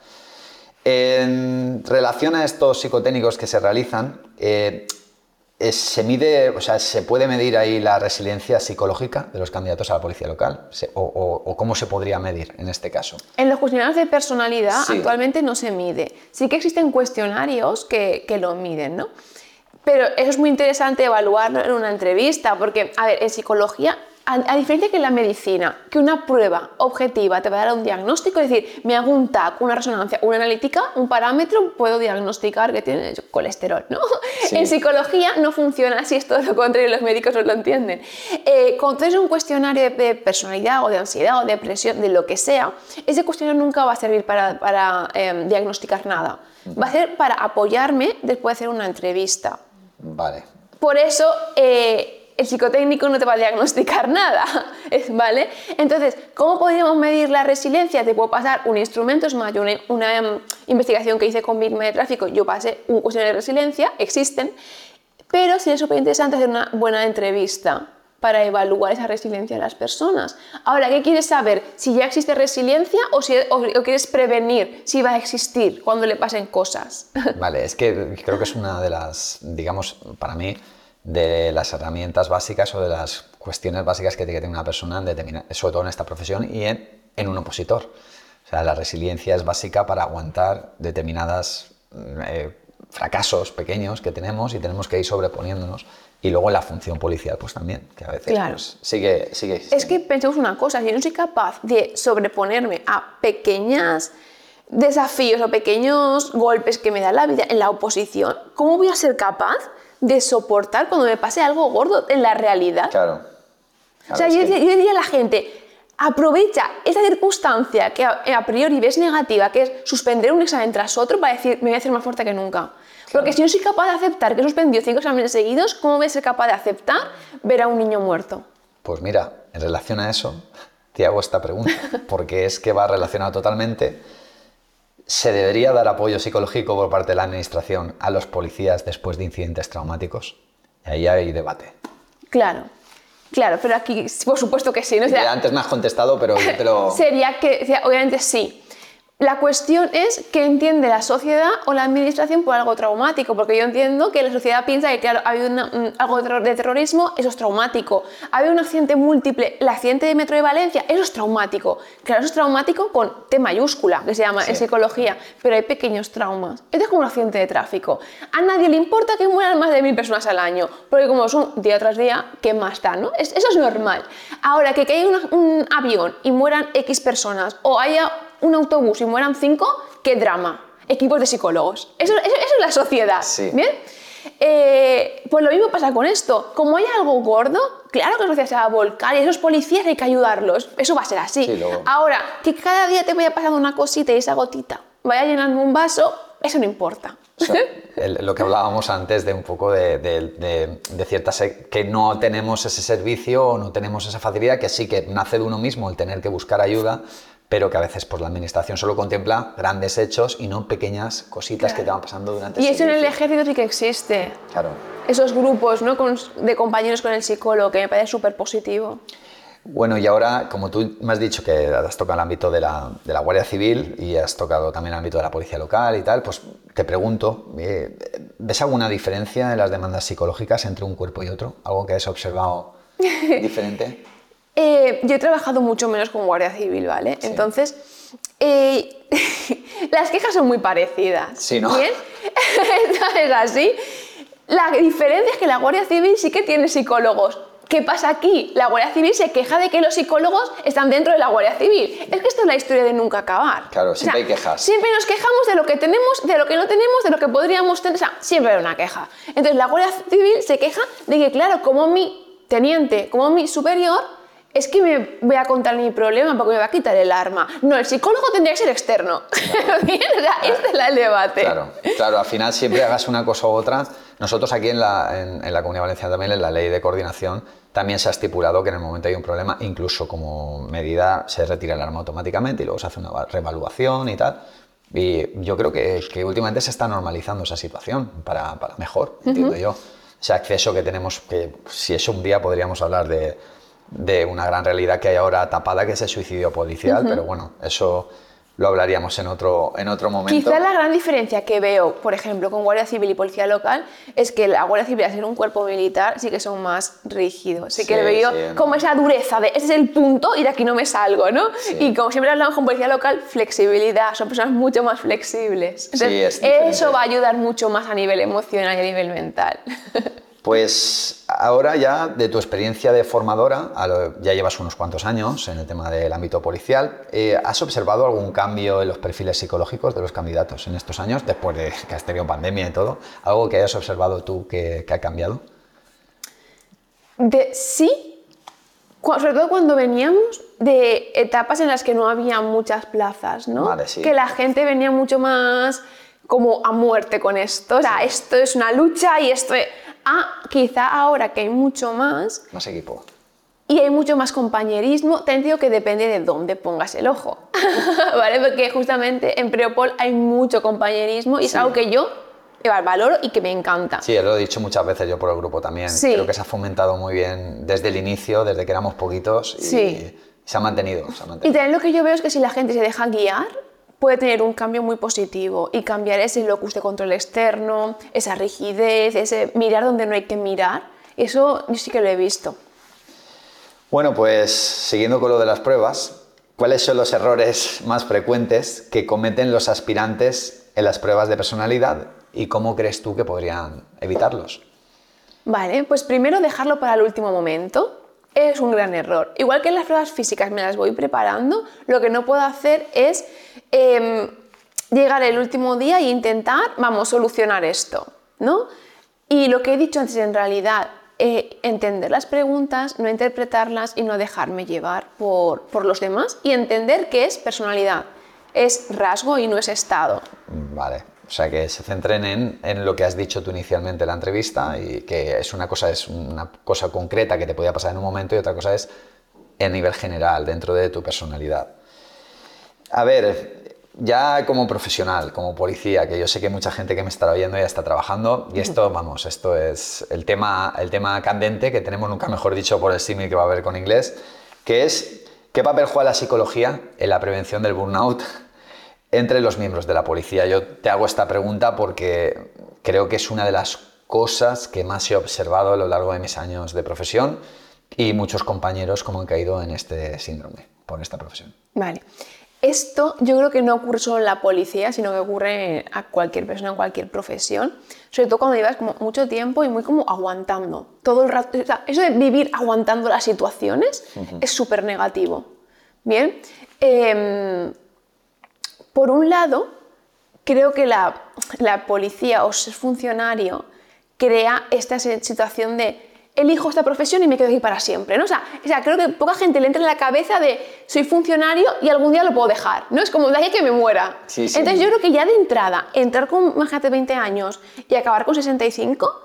En relación a estos psicotécnicos que se realizan, eh, es- se mide, o sea, se puede medir ahí la resiliencia psicológica de los candidatos a la policía local, Se- o, o- o cómo se podría medir en este caso. En los cuestionarios de personalidad Sí. actualmente no se mide. Sí que existen cuestionarios que, que lo miden, ¿no? Pero eso es muy interesante evaluarlo en una entrevista, porque, a ver, en psicología, a, a diferencia que en la medicina, que una prueba objetiva te va a dar un diagnóstico, es decir, me hago un TAC, una resonancia, una analítica, un parámetro, puedo diagnosticar que tiene colesterol, ¿no? Sí. En psicología no funciona así, es todo lo contrario, los médicos no lo entienden. Eh, cuando haces un cuestionario de, de personalidad o de ansiedad o depresión, de lo que sea, ese cuestionario nunca va a servir para, para, eh, diagnosticar nada. Va a ser para apoyarme después de hacer una entrevista. Vale. Por eso eh, el psicotécnico no te va a diagnosticar nada, ¿vale? Entonces, ¿cómo podríamos medir la resiliencia? Te puedo pasar un instrumento, es más, yo una, una, em, investigación que hice con Víctima de Tráfico, yo pasé un cuestionario de resiliencia, existen, pero sería súper interesante hacer una buena entrevista para evaluar esa resiliencia de las personas. Ahora, ¿qué quieres saber? ¿Si ya existe resiliencia o, si, o, o quieres prevenir si va a existir cuando le pasen cosas? Vale, es que creo que es una de las, digamos, para mí, de las herramientas básicas o de las cuestiones básicas que tiene que tener una persona, en determina- sobre todo en esta profesión y en, en un opositor. O sea, la resiliencia es básica para aguantar determinadas eh, fracasos pequeños que tenemos y tenemos que ir sobreponiéndonos. Y luego la función policial, pues también, que a veces Claro. pues, sigue, sigue Es que pensemos una cosa, si yo no soy capaz de sobreponerme a pequeños desafíos o pequeños golpes que me da la vida en la oposición, ¿cómo voy a ser capaz de soportar cuando me pase algo gordo en la realidad? Claro. o sea, yo, que- diría- yo diría a la gente, aprovecha esa circunstancia que a, a priori ves negativa, que es suspender un examen tras otro para decir, me voy a hacer más fuerte que nunca. Porque si no soy capaz de aceptar que he suspendido cinco exámenes seguidos, ¿cómo voy a ser capaz de aceptar ver a un niño muerto? Pues mira, en relación a eso, te hago esta pregunta, porque es que va relacionado totalmente. ¿Se debería dar apoyo psicológico por parte de la Administración a los policías después de incidentes traumáticos? Ahí hay debate. Claro, claro, pero aquí por supuesto que sí. ¿no? O sea, Ya antes me has contestado, pero yo te lo... sería que, obviamente sí. La cuestión es que entiende la sociedad o la administración por algo traumático, porque yo entiendo que la sociedad piensa que, claro, ha habido una- un- algo de terror- de terrorismo, eso es traumático. Ha habido un accidente múltiple, el accidente de Metro de Valencia, eso es traumático. Claro, eso es traumático con T mayúscula, que se llama en psicología, pero hay pequeños traumas. Esto es como un accidente de tráfico. A nadie le importa que mueran más de mil personas al año, porque como son día tras día, ¿qué más da? ¿no? Es- eso es normal. Ahora, que caiga un avión y mueran X personas, o haya un autobús y mueran cinco, qué drama. Equipos de psicólogos. Eso, eso- eso es la sociedad. Sí. ¿Bien? Eh, pues lo mismo pasa con esto. Como hay algo gordo, claro que la sociedad se va a volcar y esos policías hay que ayudarlos. Eso va a ser así. Sí, Ahora, que cada día te vaya pasando una cosita y esa gotita vaya llenando un vaso, eso no importa. O sea, el- lo que hablábamos antes de un poco de, de, de- de ciertas e- que no tenemos ese servicio o no tenemos esa facilidad, que sí que nace de uno mismo el tener que buscar ayuda, pero que a veces pues, la administración solo contempla grandes hechos y no pequeñas cositas que te van pasando durante Y eso en el ejército sí que existe. Claro. Esos grupos ¿no? De compañeros con el psicólogo, que me parece súper positivo. Bueno, y ahora, como tú me has dicho que has tocado el ámbito de la, de la Guardia Civil y has tocado también el ámbito de la Policía Local y tal, pues te pregunto, eh, ¿ves alguna diferencia en las demandas psicológicas entre un cuerpo y otro? ¿Algo que has observado diferente? Eh, yo he trabajado mucho menos con Guardia Civil, ¿vale? Entonces, eh, las quejas son muy parecidas. Sí, ¿no? ¿Bien? Entonces, así. La diferencia es que la Guardia Civil sí que tiene psicólogos. ¿Qué pasa aquí? La Guardia Civil se queja de que los psicólogos están dentro de la Guardia Civil. Es que esto es la historia de nunca acabar. Claro, siempre hay quejas. Siempre nos quejamos de lo que tenemos, de lo que no tenemos, de lo que podríamos tener. O sea, siempre hay una queja. Entonces, la Guardia Civil se queja de que, claro, como mi teniente, como mi superior, es que me voy a contar mi problema porque me va a quitar el arma. No, el psicólogo tendría que ser externo. Bien, o sea, este es el debate. Claro, claro, al final siempre hagas una cosa u otra. Nosotros aquí en la, en, en la Comunidad Valenciana también, en la ley de coordinación, también se ha estipulado que en el momento hay un problema, incluso como medida se retira el arma automáticamente y luego se hace una reevaluación y tal. Y yo creo que, que últimamente se está normalizando esa situación para, para mejor, entiendo yo. Ese acceso que tenemos, que si eso un día podríamos hablar de, de una gran realidad que hay ahora tapada, que es el suicidio policial, pero bueno, eso lo hablaríamos en otro, en otro momento. Quizá la gran diferencia que veo, por ejemplo, con Guardia Civil y Policía Local, es que la Guardia Civil, al ser un cuerpo militar, sí que son más rígidos. Sí, que Sí, veo sí, como no. esa dureza de ese es el punto y de aquí no me salgo, ¿no? Sí. Y como siempre hablamos con Policía Local, flexibilidad, son personas mucho más flexibles. Sí, es eso va a ayudar mucho más a nivel emocional y a nivel mental. Pues ahora ya de tu experiencia de formadora, ya llevas unos cuantos años en el tema del ámbito policial, eh, ¿has observado algún cambio en los perfiles psicológicos de los candidatos en estos años, después de que has tenido pandemia y todo? ¿Algo que hayas observado tú que, que ha cambiado? De, sí, sobre todo cuando veníamos de etapas en las que no había muchas plazas, ¿no? Vale, sí. Que la gente venía mucho más como a muerte con esto. O sea, esto es una lucha y esto es... Ah, quizá ahora que hay mucho más Más equipo. y hay mucho más compañerismo, también digo que depende de dónde pongas el ojo, ¿vale? Porque justamente en Preopol hay mucho compañerismo y es Sí. algo que yo valoro y que me encanta. Sí, lo he dicho muchas veces yo por el grupo también. Sí. Creo que se ha fomentado muy bien desde el inicio, desde que éramos poquitos y Sí. se ha mantenido. Se ha Y mantenido. también lo que yo veo es que si la gente se deja guiar, puede tener un cambio muy positivo y cambiar ese locus de control externo, esa rigidez, ese mirar donde no hay que mirar. Eso yo sí que lo he visto. Bueno, pues siguiendo con lo de las pruebas, ¿cuáles son los errores más frecuentes que cometen los aspirantes en las pruebas de personalidad y cómo crees tú que podrían evitarlos? Vale, pues primero dejarlo para el último momento es un gran error. Igual que en las pruebas físicas me las voy preparando, lo que no puedo hacer es em, llegar el último día e intentar, vamos, solucionar esto, ¿no? Y lo que he dicho antes, en realidad, eh, entender las preguntas, no interpretarlas y no dejarme llevar por, por los demás y entender que es personalidad, es rasgo y no es estado. Vale, o sea que se centren en, en lo que has dicho tú inicialmente en la entrevista y que es una cosa, es una cosa concreta que te podía pasar en un momento y otra cosa es a nivel general, dentro de tu personalidad. A ver, ya como profesional, como policía, que yo sé que mucha gente que me estará oyendo ya está trabajando y esto, vamos, esto es el tema, el tema candente que tenemos, nunca mejor dicho por el símil que va a haber con inglés, que es qué papel juega la psicología en la prevención del burnout entre los miembros de la policía. Yo te hago esta pregunta porque creo que es una de las cosas que más he observado a lo largo de mis años de profesión y muchos compañeros como han caído en este síndrome por esta profesión. Vale. Esto yo creo que no ocurre solo en la policía, sino que ocurre a cualquier persona, en cualquier profesión. Sobre todo cuando llevas como mucho tiempo y muy como aguantando. Todo el rato. O sea, eso de vivir aguantando las situaciones es súper negativo. Bien. Em, por un lado, creo que la, la policía o ser funcionario crea esta situación de elijo esta profesión y me quedo aquí para siempre, ¿no? O sea, o sea, creo que poca gente le entra en la cabeza de soy funcionario y algún día lo puedo dejar, ¿no? Es como de ahí que me muera. Sí, sí. Entonces yo creo que ya de entrada, entrar con, imagínate, 20 años y acabar con 65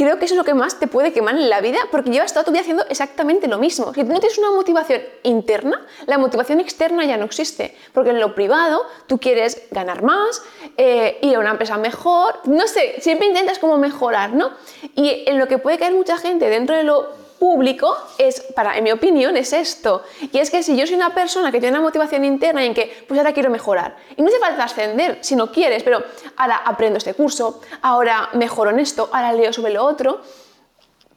creo que eso es lo que más te puede quemar en la vida porque llevas toda tu vida haciendo exactamente lo mismo. Si tú no tienes una motivación interna, la motivación externa ya no existe. Porque en lo privado tú quieres ganar más, eh, ir a una empresa mejor, no sé, siempre intentas como mejorar, ¿no? Y en lo que puede caer mucha gente dentro de lo público es, para, en mi opinión, es esto. Y es que si yo soy una persona que tiene una motivación interna en que, pues ahora quiero mejorar, y no hace falta ascender si no quieres, pero ahora aprendo este curso, ahora mejoro en esto, ahora leo sobre lo otro,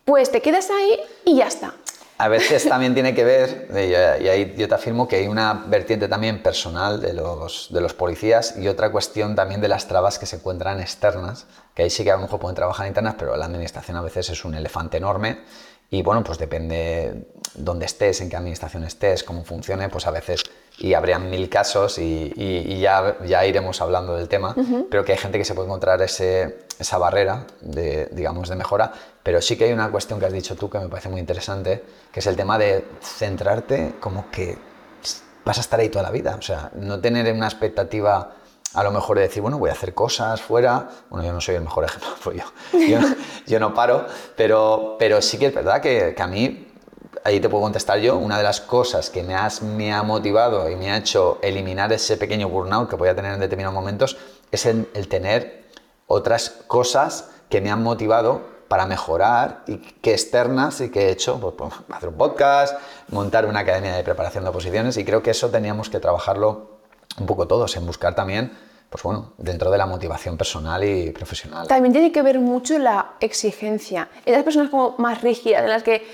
pues te quedas ahí y ya está. A veces también tiene que ver, y ahí yo te afirmo que hay una vertiente también personal de los, de los policías y otra cuestión también de las trabas que se encuentran externas, que ahí sí que a lo mejor pueden trabajar internas, pero la administración a veces es un elefante enorme y bueno, pues depende dónde estés, en qué administración estés, cómo funcione, pues a veces, y habrían mil casos y, ya, ya iremos hablando del tema, pero que hay gente que se puede encontrar ese, esa barrera de, digamos, de mejora, pero sí que hay una cuestión que has dicho tú que me parece muy interesante, que es el tema de centrarte como que vas a estar ahí toda la vida, o sea, no tener una expectativa a lo mejor de decir, bueno, voy a hacer cosas fuera. Bueno, yo no soy el mejor ejemplo, pues yo, yo, no paro, pero, pero sí que es verdad que, que, a mí, ahí te puedo contestar yo, una de las cosas que me, has, me ha motivado y me ha hecho eliminar ese pequeño burnout que voy a tener en determinados momentos es el, tener otras cosas que me han motivado para mejorar y que externas y que he hecho, pues, pues, hacer un podcast, montar una academia de preparación de oposiciones y creo que eso teníamos que trabajarlo un poco todos, en buscar también, pues bueno, dentro de la motivación personal y profesional. También tiene que ver mucho la exigencia. Esas personas como más rígidas, en las que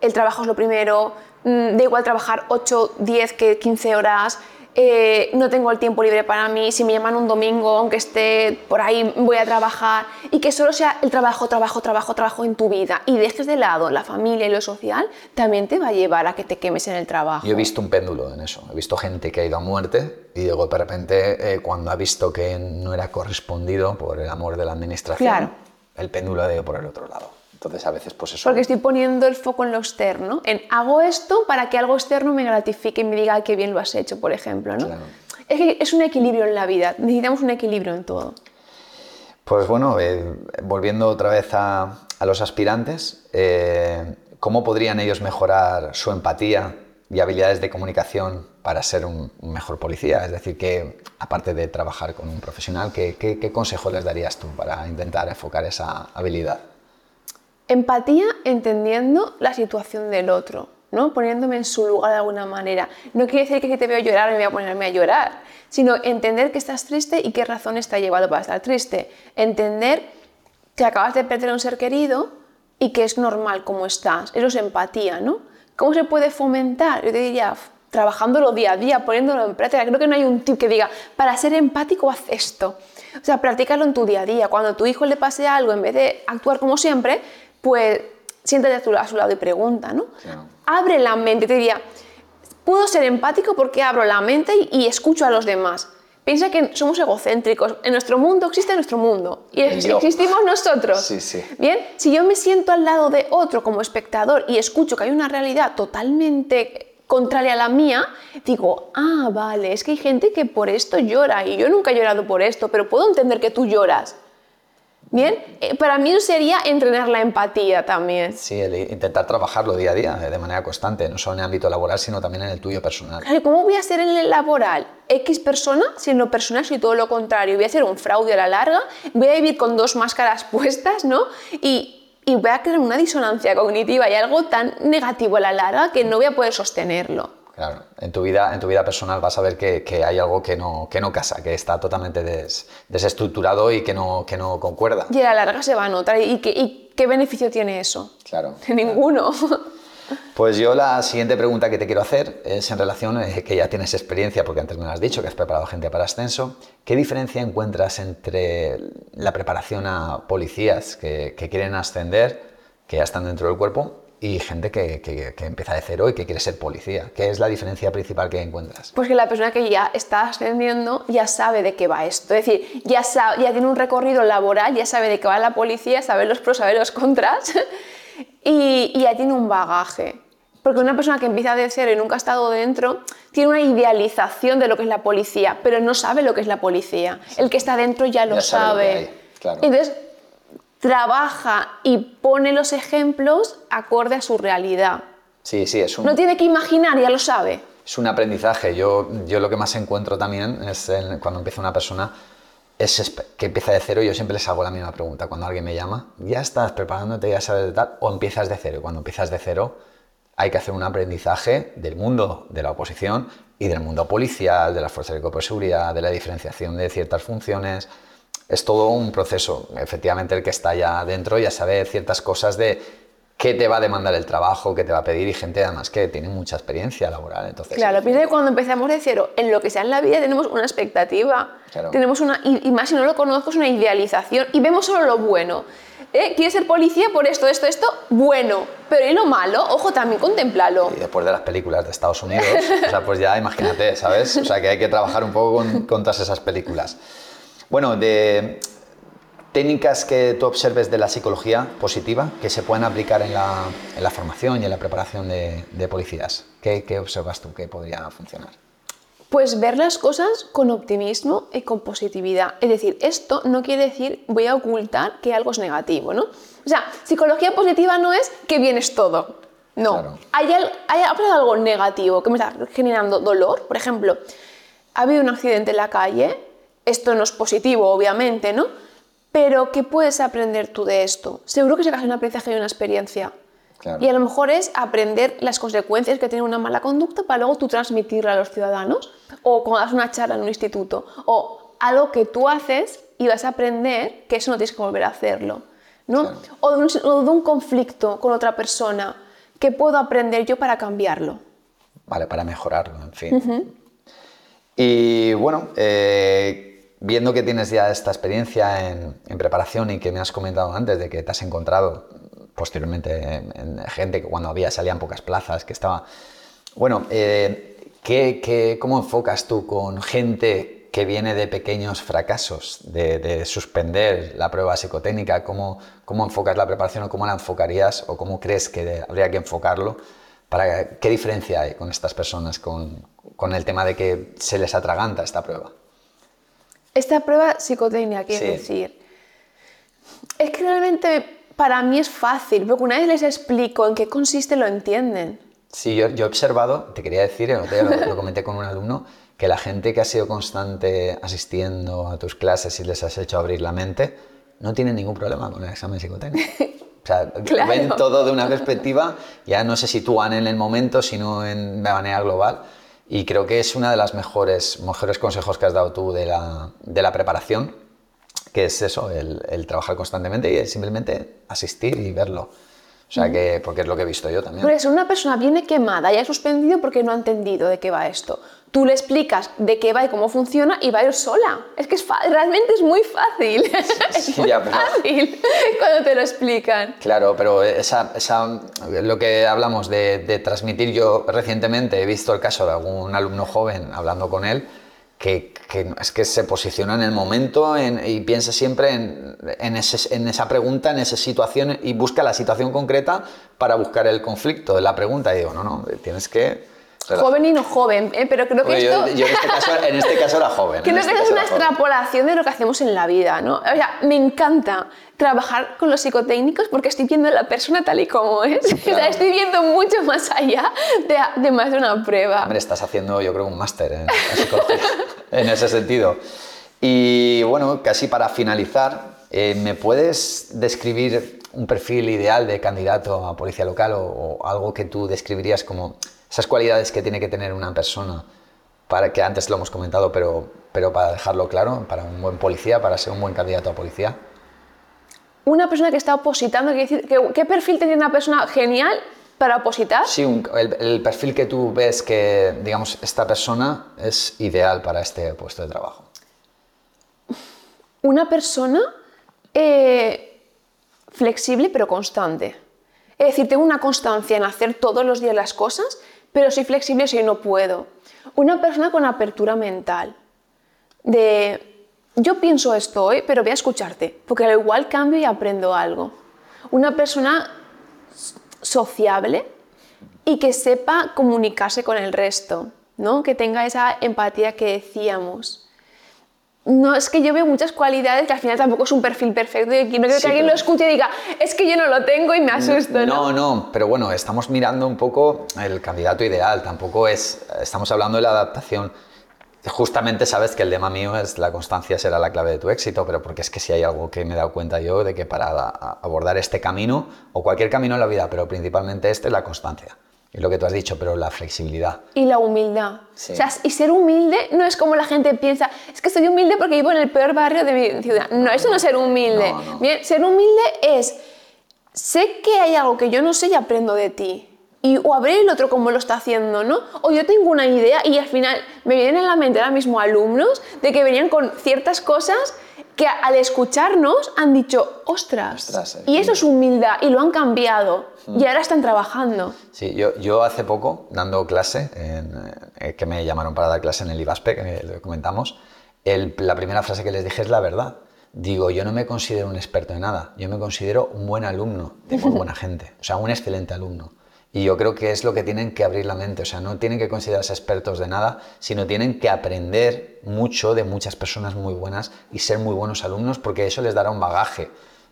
el trabajo es lo primero, mm, da igual trabajar 8, 10 que 15 horas, eh, no tengo el tiempo libre para mí, si me llaman un domingo, aunque esté por ahí, voy a trabajar, y que solo sea el trabajo, trabajo, trabajo, trabajo en tu vida, y dejes de lado la familia y lo social, también te va a llevar a que te quemes en el trabajo. Yo he visto un péndulo en eso, he visto gente que ha ido a muerte y luego de repente eh, cuando ha visto que no era correspondido por el amor de la administración, el péndulo ha ido por el otro lado. Entonces a veces pues eso... Porque estoy poniendo el foco en lo externo, en hago esto para que algo externo me gratifique y me diga qué bien lo has hecho, por ejemplo. ¿no? Es que es un equilibrio en la vida, necesitamos un equilibrio en todo. Pues bueno, eh, volviendo otra vez a, a los aspirantes, eh, ¿cómo podrían ellos mejorar su empatía y habilidades de comunicación para ser un, mejor policía? Es decir, que aparte de trabajar con un profesional, ¿qué, qué, qué consejo les darías tú para intentar enfocar esa habilidad? Empatía entendiendo la situación del otro, ¿no? poniéndome en su lugar de alguna manera. No quiere decir que si te veo llorar me voy a ponerme a llorar, sino entender que estás triste y qué razón está llevado para estar triste. Entender que acabas de perder a un ser querido y que es normal como estás. Eso es empatía, ¿no? ¿Cómo se puede fomentar? Yo te diría, trabajándolo día a día, poniéndolo en práctica. Creo que no hay un tip que diga, para ser empático haz esto. O sea, practícalo en tu día a día. Cuando a tu hijo le pase algo, en vez de actuar como siempre, pues siéntate a, su lado y pregunta, ¿no? Abre la mente, te diría, puedo ser empático porque abro la mente y, escucho a los demás. Piensa que somos egocéntricos. En nuestro mundo existe nuestro mundo y existimos nosotros. Sí, sí. Bien, si yo me siento al lado de otro como espectador y escucho que hay una realidad totalmente contraria a la mía, digo, ah, vale, es que hay gente que por esto llora y yo nunca he llorado por esto, pero puedo entender que tú lloras. Bien, eh, para mí sería entrenar la empatía también. Sí, intentar trabajarlo día a día, eh, de manera constante, no solo en el ámbito laboral, sino también en el tuyo personal. ¿Cómo voy a ser en el laboral X persona si en lo personal soy todo lo contrario? Voy a hacer un fraude a la larga, voy a vivir con dos máscaras puestas, ¿no? Y, y voy a crear una disonancia cognitiva y algo tan negativo a la larga que no voy a poder sostenerlo. Claro, en tu vida, en tu vida personal vas a ver que, que hay algo que no, que no casa, que está totalmente des- desestructurado y que no, que no concuerda. Y a la larga se va a notar. ¿Y qué, y qué beneficio tiene eso? Claro. Ninguno. Pues yo la siguiente pregunta que te quiero hacer es en relación, eh, que ya tienes experiencia, porque antes me lo has dicho, que has preparado gente para ascenso. ¿Qué diferencia encuentras entre la preparación a policías que, que quieren ascender, que ya están dentro del cuerpo, y gente que, que- que empieza de cero y que quiere ser policía? ¿Qué es la diferencia principal que encuentras? Pues que la persona que ya está ascendiendo ya sabe de qué va esto. Es decir, ya, sabe, ya tiene un recorrido laboral, ya sabe de qué va la policía, sabe los pros, sabe los contras y, y ya tiene un bagaje. Porque una persona que empieza de cero y nunca ha estado dentro tiene una idealización de lo que es la policía, pero no sabe lo que es la policía. El que está dentro ya lo Ya sabe sabe. claro. Entonces, trabaja y pone los ejemplos acorde a su realidad. Sí, sí, es un, No tiene que imaginar, ya lo sabe. es un aprendizaje. Yo, yo lo que más encuentro también es en- cuando empieza una persona es que empieza de cero. Yo siempre les hago la misma pregunta. Cuando alguien me llama, ¿ya estás preparándote, ya sabes de tal? ¿O empiezas de cero? Y cuando empiezas de cero, hay que hacer un aprendizaje del mundo de la oposición y del mundo policial, de las fuerzas de seguridad, de la diferenciación de ciertas funciones. Es todo un proceso. Efectivamente, el que está ya dentro ya sabe ciertas cosas de qué te va a demandar el trabajo, qué te va a pedir y gente además que tiene mucha experiencia laboral. Entonces, Claro, piensa que cuando empezamos de cero, en lo que sea en la vida tenemos una expectativa, Claro. tenemos una, y, y más si no lo conozco, es una idealización y vemos solo lo bueno. ¿Eh? ¿Quieres ser policía por esto, esto, esto? Bueno, pero ¿y lo malo? Ojo, también contemplalo. Y después de las películas de Estados Unidos, o sea, pues ya imagínate, ¿sabes? O sea, que hay que trabajar un poco con, con todas esas películas. Bueno, de técnicas que tú observes de la psicología positiva que se pueden aplicar en la, en la formación y en la preparación de, de policías. ¿Qué, ¿Qué observas tú que podría funcionar? Pues ver las cosas con optimismo y con positividad. Es decir, esto no quiere decir voy a ocultar que algo es negativo, ¿no? O sea, psicología positiva no es que bien es todo. No. Claro. Hay, hay algo negativo que me está generando dolor. Por ejemplo, ha habido un accidente en la calle. Esto no es positivo, obviamente, ¿no? Pero ¿qué puedes aprender tú de esto? Seguro que sacas un aprendizaje y una experiencia. Claro. Y a lo mejor es aprender las consecuencias que tiene una mala conducta para luego tú transmitirla a los ciudadanos. O cuando das una charla en un instituto. O algo que tú haces y vas a aprender que eso no tienes que volver a hacerlo. ¿no? Claro. O, de un, o de un conflicto con otra persona. ¿Qué puedo aprender yo para cambiarlo? Vale, para mejorarlo, en fin. Y bueno, eh, viendo que tienes ya esta experiencia en, preparación y que me has comentado antes de que te has encontrado posteriormente en, en gente que cuando había salían pocas plazas, que estaba... Bueno, eh, ¿qué, qué- cómo enfocas tú con gente que viene de pequeños fracasos, de, de suspender la prueba psicotécnica? ¿Cómo, ¿Cómo enfocas la preparación o cómo la enfocarías o cómo crees que habría que enfocarlo? Para, ¿Qué diferencia hay con estas personas con, con el tema de que se les atraganta esta prueba? Esta prueba psicotécnica, quiero Sí. decir, es que realmente para mí es fácil, porque una vez les explico en qué consiste, lo entienden. Sí, yo, yo he observado, te quería decir, el otro día lo, lo comenté con un alumno, que la gente que ha sido constante asistiendo a tus clases y les has hecho abrir la mente, no tiene ningún problema con el examen psicotécnico. O sea, Claro. ven todo de una perspectiva, ya no se sitúan en el momento, sino en de manera global. Y creo que es una de las mejores, mejores consejos que has dado tú de la, de la preparación, que es eso, el, el trabajar constantemente y simplemente asistir y verlo. O sea, que, porque es lo que he visto yo también. Por eso una persona viene quemada y ha suspendido porque no ha entendido de qué va esto. Tú le explicas de qué va y cómo funciona y va a ir sola. Es que es realmente es muy fácil. es muy ya, pero- fácil cuando te lo explican. Claro, pero esa, esa- lo que hablamos de, de transmitir, yo recientemente he visto el caso de algún alumno joven hablando con él, que, que es que se posiciona en el momento en- y piensa siempre en, en ese- en esa pregunta, en esa situación y busca la situación concreta para buscar el conflicto de la pregunta. Y digo, no, no, tienes que... Joven y no joven, ¿eh? pero creo que Oye, esto... yo, yo en, este caso, en este caso era joven. Este que es caso una joven. extrapolación de lo que hacemos en la vida, ¿no? O sea, me encanta trabajar con los psicotécnicos porque estoy viendo a la persona tal y como es. O sea, Claro. estoy viendo mucho más allá de, de más de una prueba. Hombre, estás haciendo, yo creo, un máster en, en psicología en ese sentido. Y bueno, casi para finalizar, eh, ¿me puedes describir un perfil ideal de candidato a policía local o, o algo que tú describirías como esas cualidades que tiene que tener una persona, para que antes lo hemos comentado, pero, pero para dejarlo claro, para un buen policía, para ser un buen candidato a policía? Una persona que está opositando, quiere decir, ¿qué, qué perfil tiene una persona genial para opositar? Sí, un- el, el perfil que tú ves que, digamos, esta persona es ideal para este puesto de trabajo. Una persona eh, flexible pero constante. Es decir, tengo una constancia en hacer todos los días las cosas, pero soy flexible si no puedo. Una persona con apertura mental. De, yo pienso esto hoy, pero voy a escucharte, porque al igual cambio y aprendo algo. Una persona sociable y que sepa comunicarse con el resto, ¿no? que tenga esa empatía que decíamos. No, es que yo veo muchas cualidades que al final tampoco es un perfil perfecto y aquí no creo Sí, que alguien lo escuche y diga, es que yo no lo tengo y me asusto, ¿no? No, no, pero bueno, estamos mirando un poco el candidato ideal, tampoco es, estamos hablando de la adaptación. Justamente sabes que el lema mío es la constancia será la clave de tu éxito, pero porque es que si hay algo que me he dado cuenta yo de que para abordar este camino, o cualquier camino en la vida, pero principalmente este, la constancia. Y lo que tú has dicho, pero la flexibilidad. Y la humildad. Sí. O sea, y ser humilde no es como la gente piensa, es que soy humilde porque vivo en el peor barrio de mi ciudad. No, eso no es ser humilde. No, no. Bien, ser humilde es, sé que hay algo que yo no sé y aprendo de ti. Y, o a ver el otro cómo lo está haciendo, ¿no? O yo tengo una idea y al final me vienen en la mente ahora mismo alumnos de que venían con ciertas cosas que al escucharnos han dicho, ostras, Ostras, eh, y eso es humildad y lo han cambiado y ahora están trabajando. Sí, yo, yo hace poco, dando clase, en, eh, que me llamaron para dar clase en el IBASPE, que lo comentamos, el- la primera frase que les dije es la verdad. Digo, yo no me considero un experto en nada, yo me considero un buen alumno de muy buena gente, o sea, un excelente alumno. Y yo creo que es lo que tienen que abrir la mente, o sea, no tienen que considerarse expertos de nada, sino tienen que aprender mucho de muchas personas muy buenas y ser muy buenos alumnos, porque eso les dará un bagaje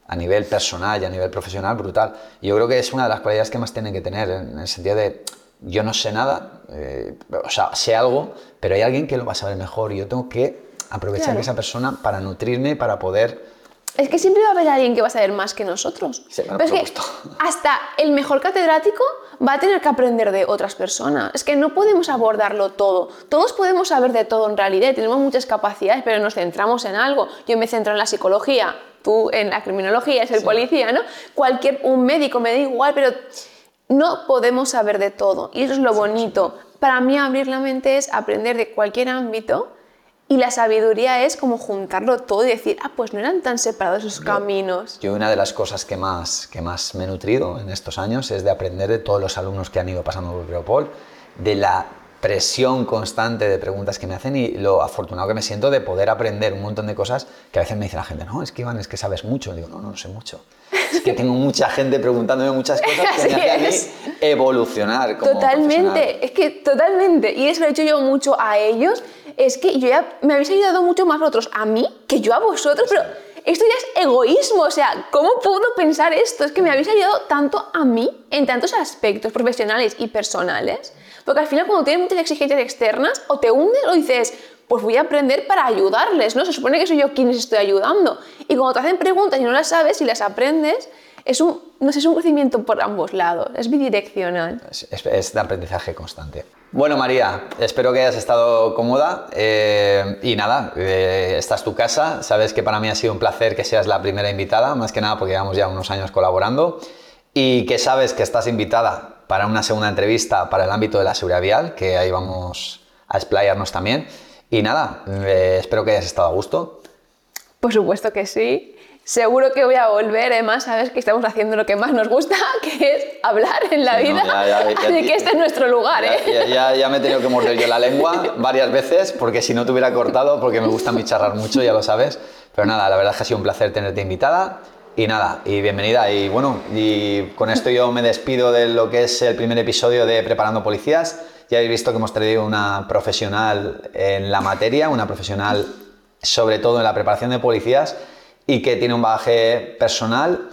a nivel personal y a nivel profesional brutal. Y yo creo que es una de las cualidades que más tienen que tener, en el sentido de, yo no sé nada, eh, o sea, sé algo, pero hay alguien que lo va a saber mejor y yo tengo que aprovechar Claro. esa persona para nutrirme, para poder... Es que siempre va a haber alguien que va a saber más que nosotros. Sí, Pero es que hasta el mejor catedrático va a tener que aprender de otras personas. Es que no podemos abordarlo todo. Todos podemos saber de todo en realidad. Tenemos muchas capacidades, pero nos centramos en algo. Yo me centro en la psicología, tú en la criminología, es el policía, ¿no? Cualquier, un médico me da igual, pero no podemos saber de todo. Y eso es lo bonito. Para mí abrir la mente es aprender de cualquier ámbito y la sabiduría es como juntarlo todo y decir, ah, pues no eran tan separados esos caminos. Yo una de las cosas que más, que más me he nutrido en estos años es de aprender de todos los alumnos que han ido pasando por Preopol, de la presión constante de preguntas que me hacen y lo afortunado que me siento de poder aprender un montón de cosas que a veces me dice la gente, no, es que Iván, es que sabes mucho. digo, no, no, no sé mucho. Es que tengo mucha gente preguntándome muchas cosas que me hace a mí es. evolucionar como. Totalmente, es que totalmente. Y eso lo he hecho yo mucho a ellos. Es que yo ya me habéis ayudado mucho más vosotros a mí que yo a vosotros, pero esto ya es egoísmo. O sea, ¿cómo puedo pensar esto? Es que me habéis ayudado tanto a mí en tantos aspectos profesionales y personales. Porque al final, cuando tienes muchas exigencias externas, o te hundes o dices, pues voy a aprender para ayudarles, ¿no? Se supone que soy yo quien les estoy ayudando. Y cuando te hacen preguntas y no las sabes y las aprendes, es un, no sé, es un crecimiento por ambos lados, es bidireccional. Es, es- de aprendizaje constante. Bueno, María, espero que hayas estado cómoda. eh, y nada, eh, esta es tu casa. Sabes que para mí ha sido un placer que seas la primera invitada, más que nada porque llevamos ya unos años colaborando. Y que sabes que estás invitada para una segunda entrevista para el ámbito de la seguridad vial, que ahí vamos a explayarnos también. Y nada, eh, espero que hayas estado a gusto. Por supuesto que sí. Seguro que voy a volver, además, sabes que estamos haciendo lo que más nos gusta, que es hablar en la Sí, no, vida. ya, ya, ya, Así que este es nuestro lugar, Ya, ¿eh? ya- me he tenido que morder yo la lengua varias veces porque si no te hubiera cortado, porque me gusta charlar mucho, ya lo sabes. Pero nada, la verdad es que ha sido un placer tenerte invitada. Y nada, y bienvenida. Y bueno, y con esto yo me despido de lo que es el primer episodio de Preparando Policías. Ya habéis visto que hemos traído una profesional en la materia, una profesional sobre todo en la preparación de policías y que tiene un bagaje personal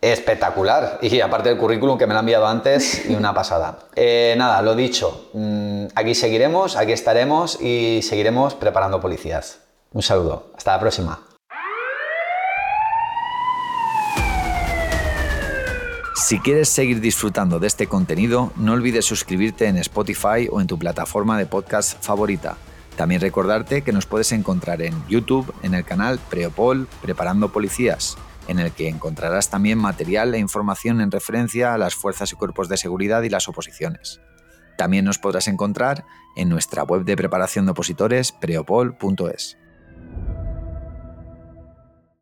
espectacular. Y aparte del currículum que me lo ha enviado antes y una pasada. Eh, nada, lo dicho, mm, aquí seguiremos, aquí estaremos y seguiremos preparando policías. Un saludo, hasta la próxima. Si quieres seguir disfrutando de este contenido, no olvides suscribirte en Spotify o en tu plataforma de podcast favorita. También recordarte que nos puedes encontrar en YouTube, en el canal Preopol Preparando Policías, en el que encontrarás también material e información en referencia a las fuerzas y cuerpos de seguridad y las oposiciones. También nos podrás encontrar en nuestra web de preparación de opositores preopol.es.